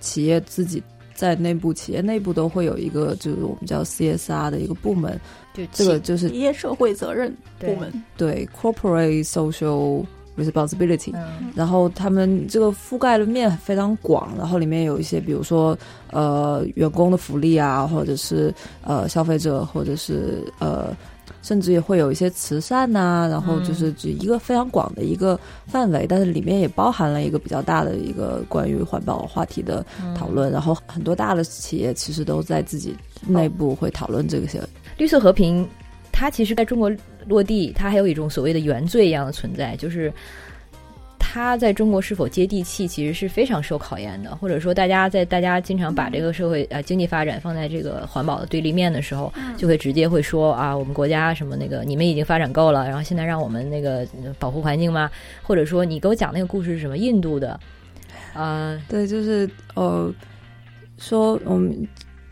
企业自己。在内部企业内部都会有一个，就是我们叫 CSR 的一个部门，就这个就是企业社会责任部门，对 Corporate Social Responsibility。然后他们这个覆盖的面非常广，然后里面有一些，比如说呃员工的福利啊，或者是呃消费者，或者是呃。甚至也会有一些慈善呐，然后就是指一个非常广的一个范围，但是里面也包含了一个比较大的一个关于环保话题的讨论。然后很多大的企业其实都在自己内部会讨论这些。绿色和平，它其实在中国落地，它还有一种所谓的原罪一样的存在，就是。它在中国是否接地气，其实是非常受考验的。或者说，大家在大家经常把这个社会呃经济发展放在这个环保的对立面的时候，就会直接会说啊，我们国家什么那个你们已经发展够了，然后现在让我们那个保护环境吗？或者说，你给我讲那个故事是什么？印度的啊，对，就是呃，说我们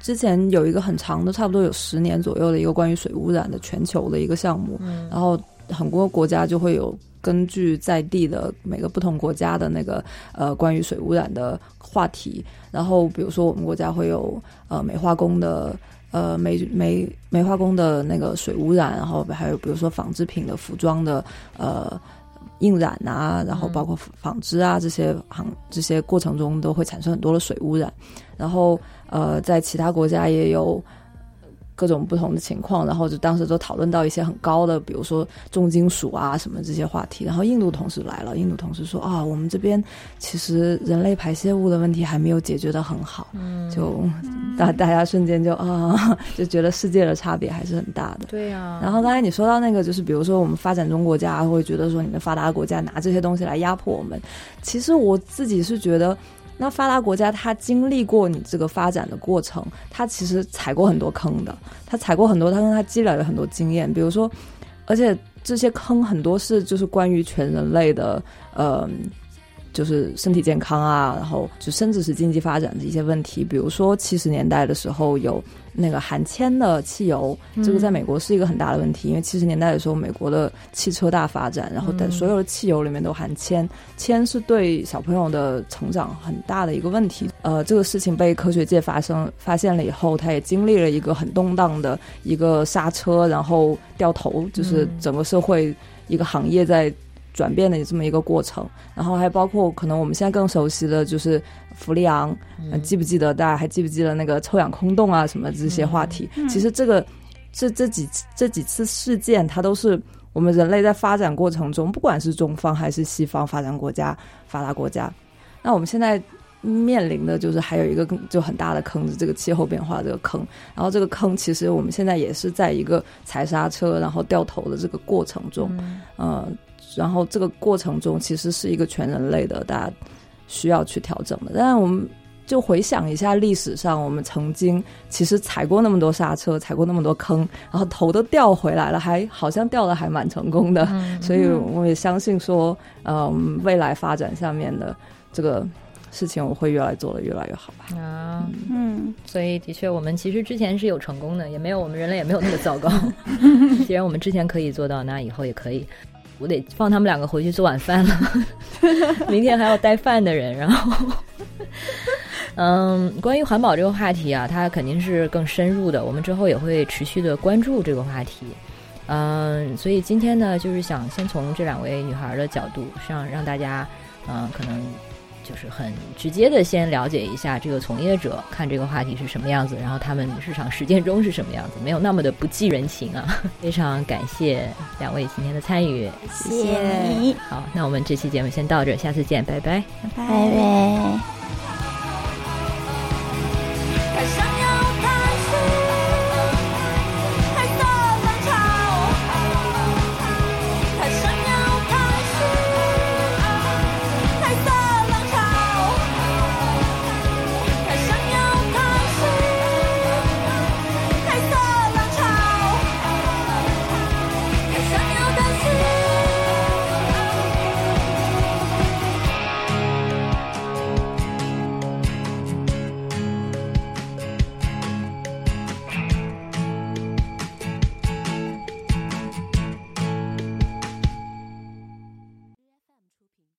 之前有一个很长的，差不多有十年左右的一个关于水污染的全球的一个项目，然后很多国家就会有。根据在地的每个不同国家的那个呃关于水污染的话题，然后比如说我们国家会有呃煤化工的呃煤煤煤化工的那个水污染，然后还有比如说纺织品的服装的呃印染啊，然后包括纺织啊这些行这些过程中都会产生很多的水污染，然后呃在其他国家也有。各种不同的情况，然后就当时都讨论到一些很高的，比如说重金属啊什么这些话题。然后印度同事来了，印度同事说啊，我们这边其实人类排泄物的问题还没有解决的很好。嗯，就大大家瞬间就啊，就觉得世界的差别还是很大的。对呀。然后刚才你说到那个，就是比如说我们发展中国家会觉得说你们发达国家拿这些东西来压迫我们，其实我自己是觉得。那发达国家，它经历过你这个发展的过程，它其实踩过很多坑的，它踩过很多，它跟它积累了很多经验。比如说，而且这些坑很多是就是关于全人类的，呃，就是身体健康啊，然后就甚至是经济发展的一些问题。比如说七十年代的时候有。那个含铅的汽油，这个在美国是一个很大的问题，因为七十年代的时候，美国的汽车大发展，然后等所有的汽油里面都含铅，铅是对小朋友的成长很大的一个问题。呃，这个事情被科学界发生发现了以后，他也经历了一个很动荡的一个刹车，然后掉头，就是整个社会一个行业在。转变的这么一个过程，然后还包括可能我们现在更熟悉的就是氟利昂，记不记得？大家还记不记得那个臭氧空洞啊什么这些话题？其实这个这这几这几次事件，它都是我们人类在发展过程中，不管是中方还是西方发展国家、发达国家，那我们现在面临的就是还有一个就很大的坑，是这个气候变化这个坑。然后这个坑其实我们现在也是在一个踩刹车然后掉头的这个过程中，嗯。然后这个过程中其实是一个全人类的，大家需要去调整的。但是我们就回想一下历史上，我们曾经其实踩过那么多刹车，踩过那么多坑，然后头都掉回来了，还好像掉的还蛮成功的。所以我也相信说，嗯，未来发展下面的这个事情，我会越来做的越来越好吧。啊，嗯，所以的确，我们其实之前是有成功的，也没有我们人类也没有那么糟糕。既然我们之前可以做到，那以后也可以。我得放他们两个回去做晚饭了，明天还要带饭的人。然后，嗯，关于环保这个话题啊，它肯定是更深入的。我们之后也会持续的关注这个话题。嗯，所以今天呢，就是想先从这两位女孩的角度上，让大家嗯，可能就是很直接的先了解一下这个从业者，看这个话题是什么样子，然后他们市场实践中是什么样子，没有那么的不近人情啊。非常感谢两位今天的参与，谢谢你。好，那我们这期节目先到这，下次见，拜拜，拜拜。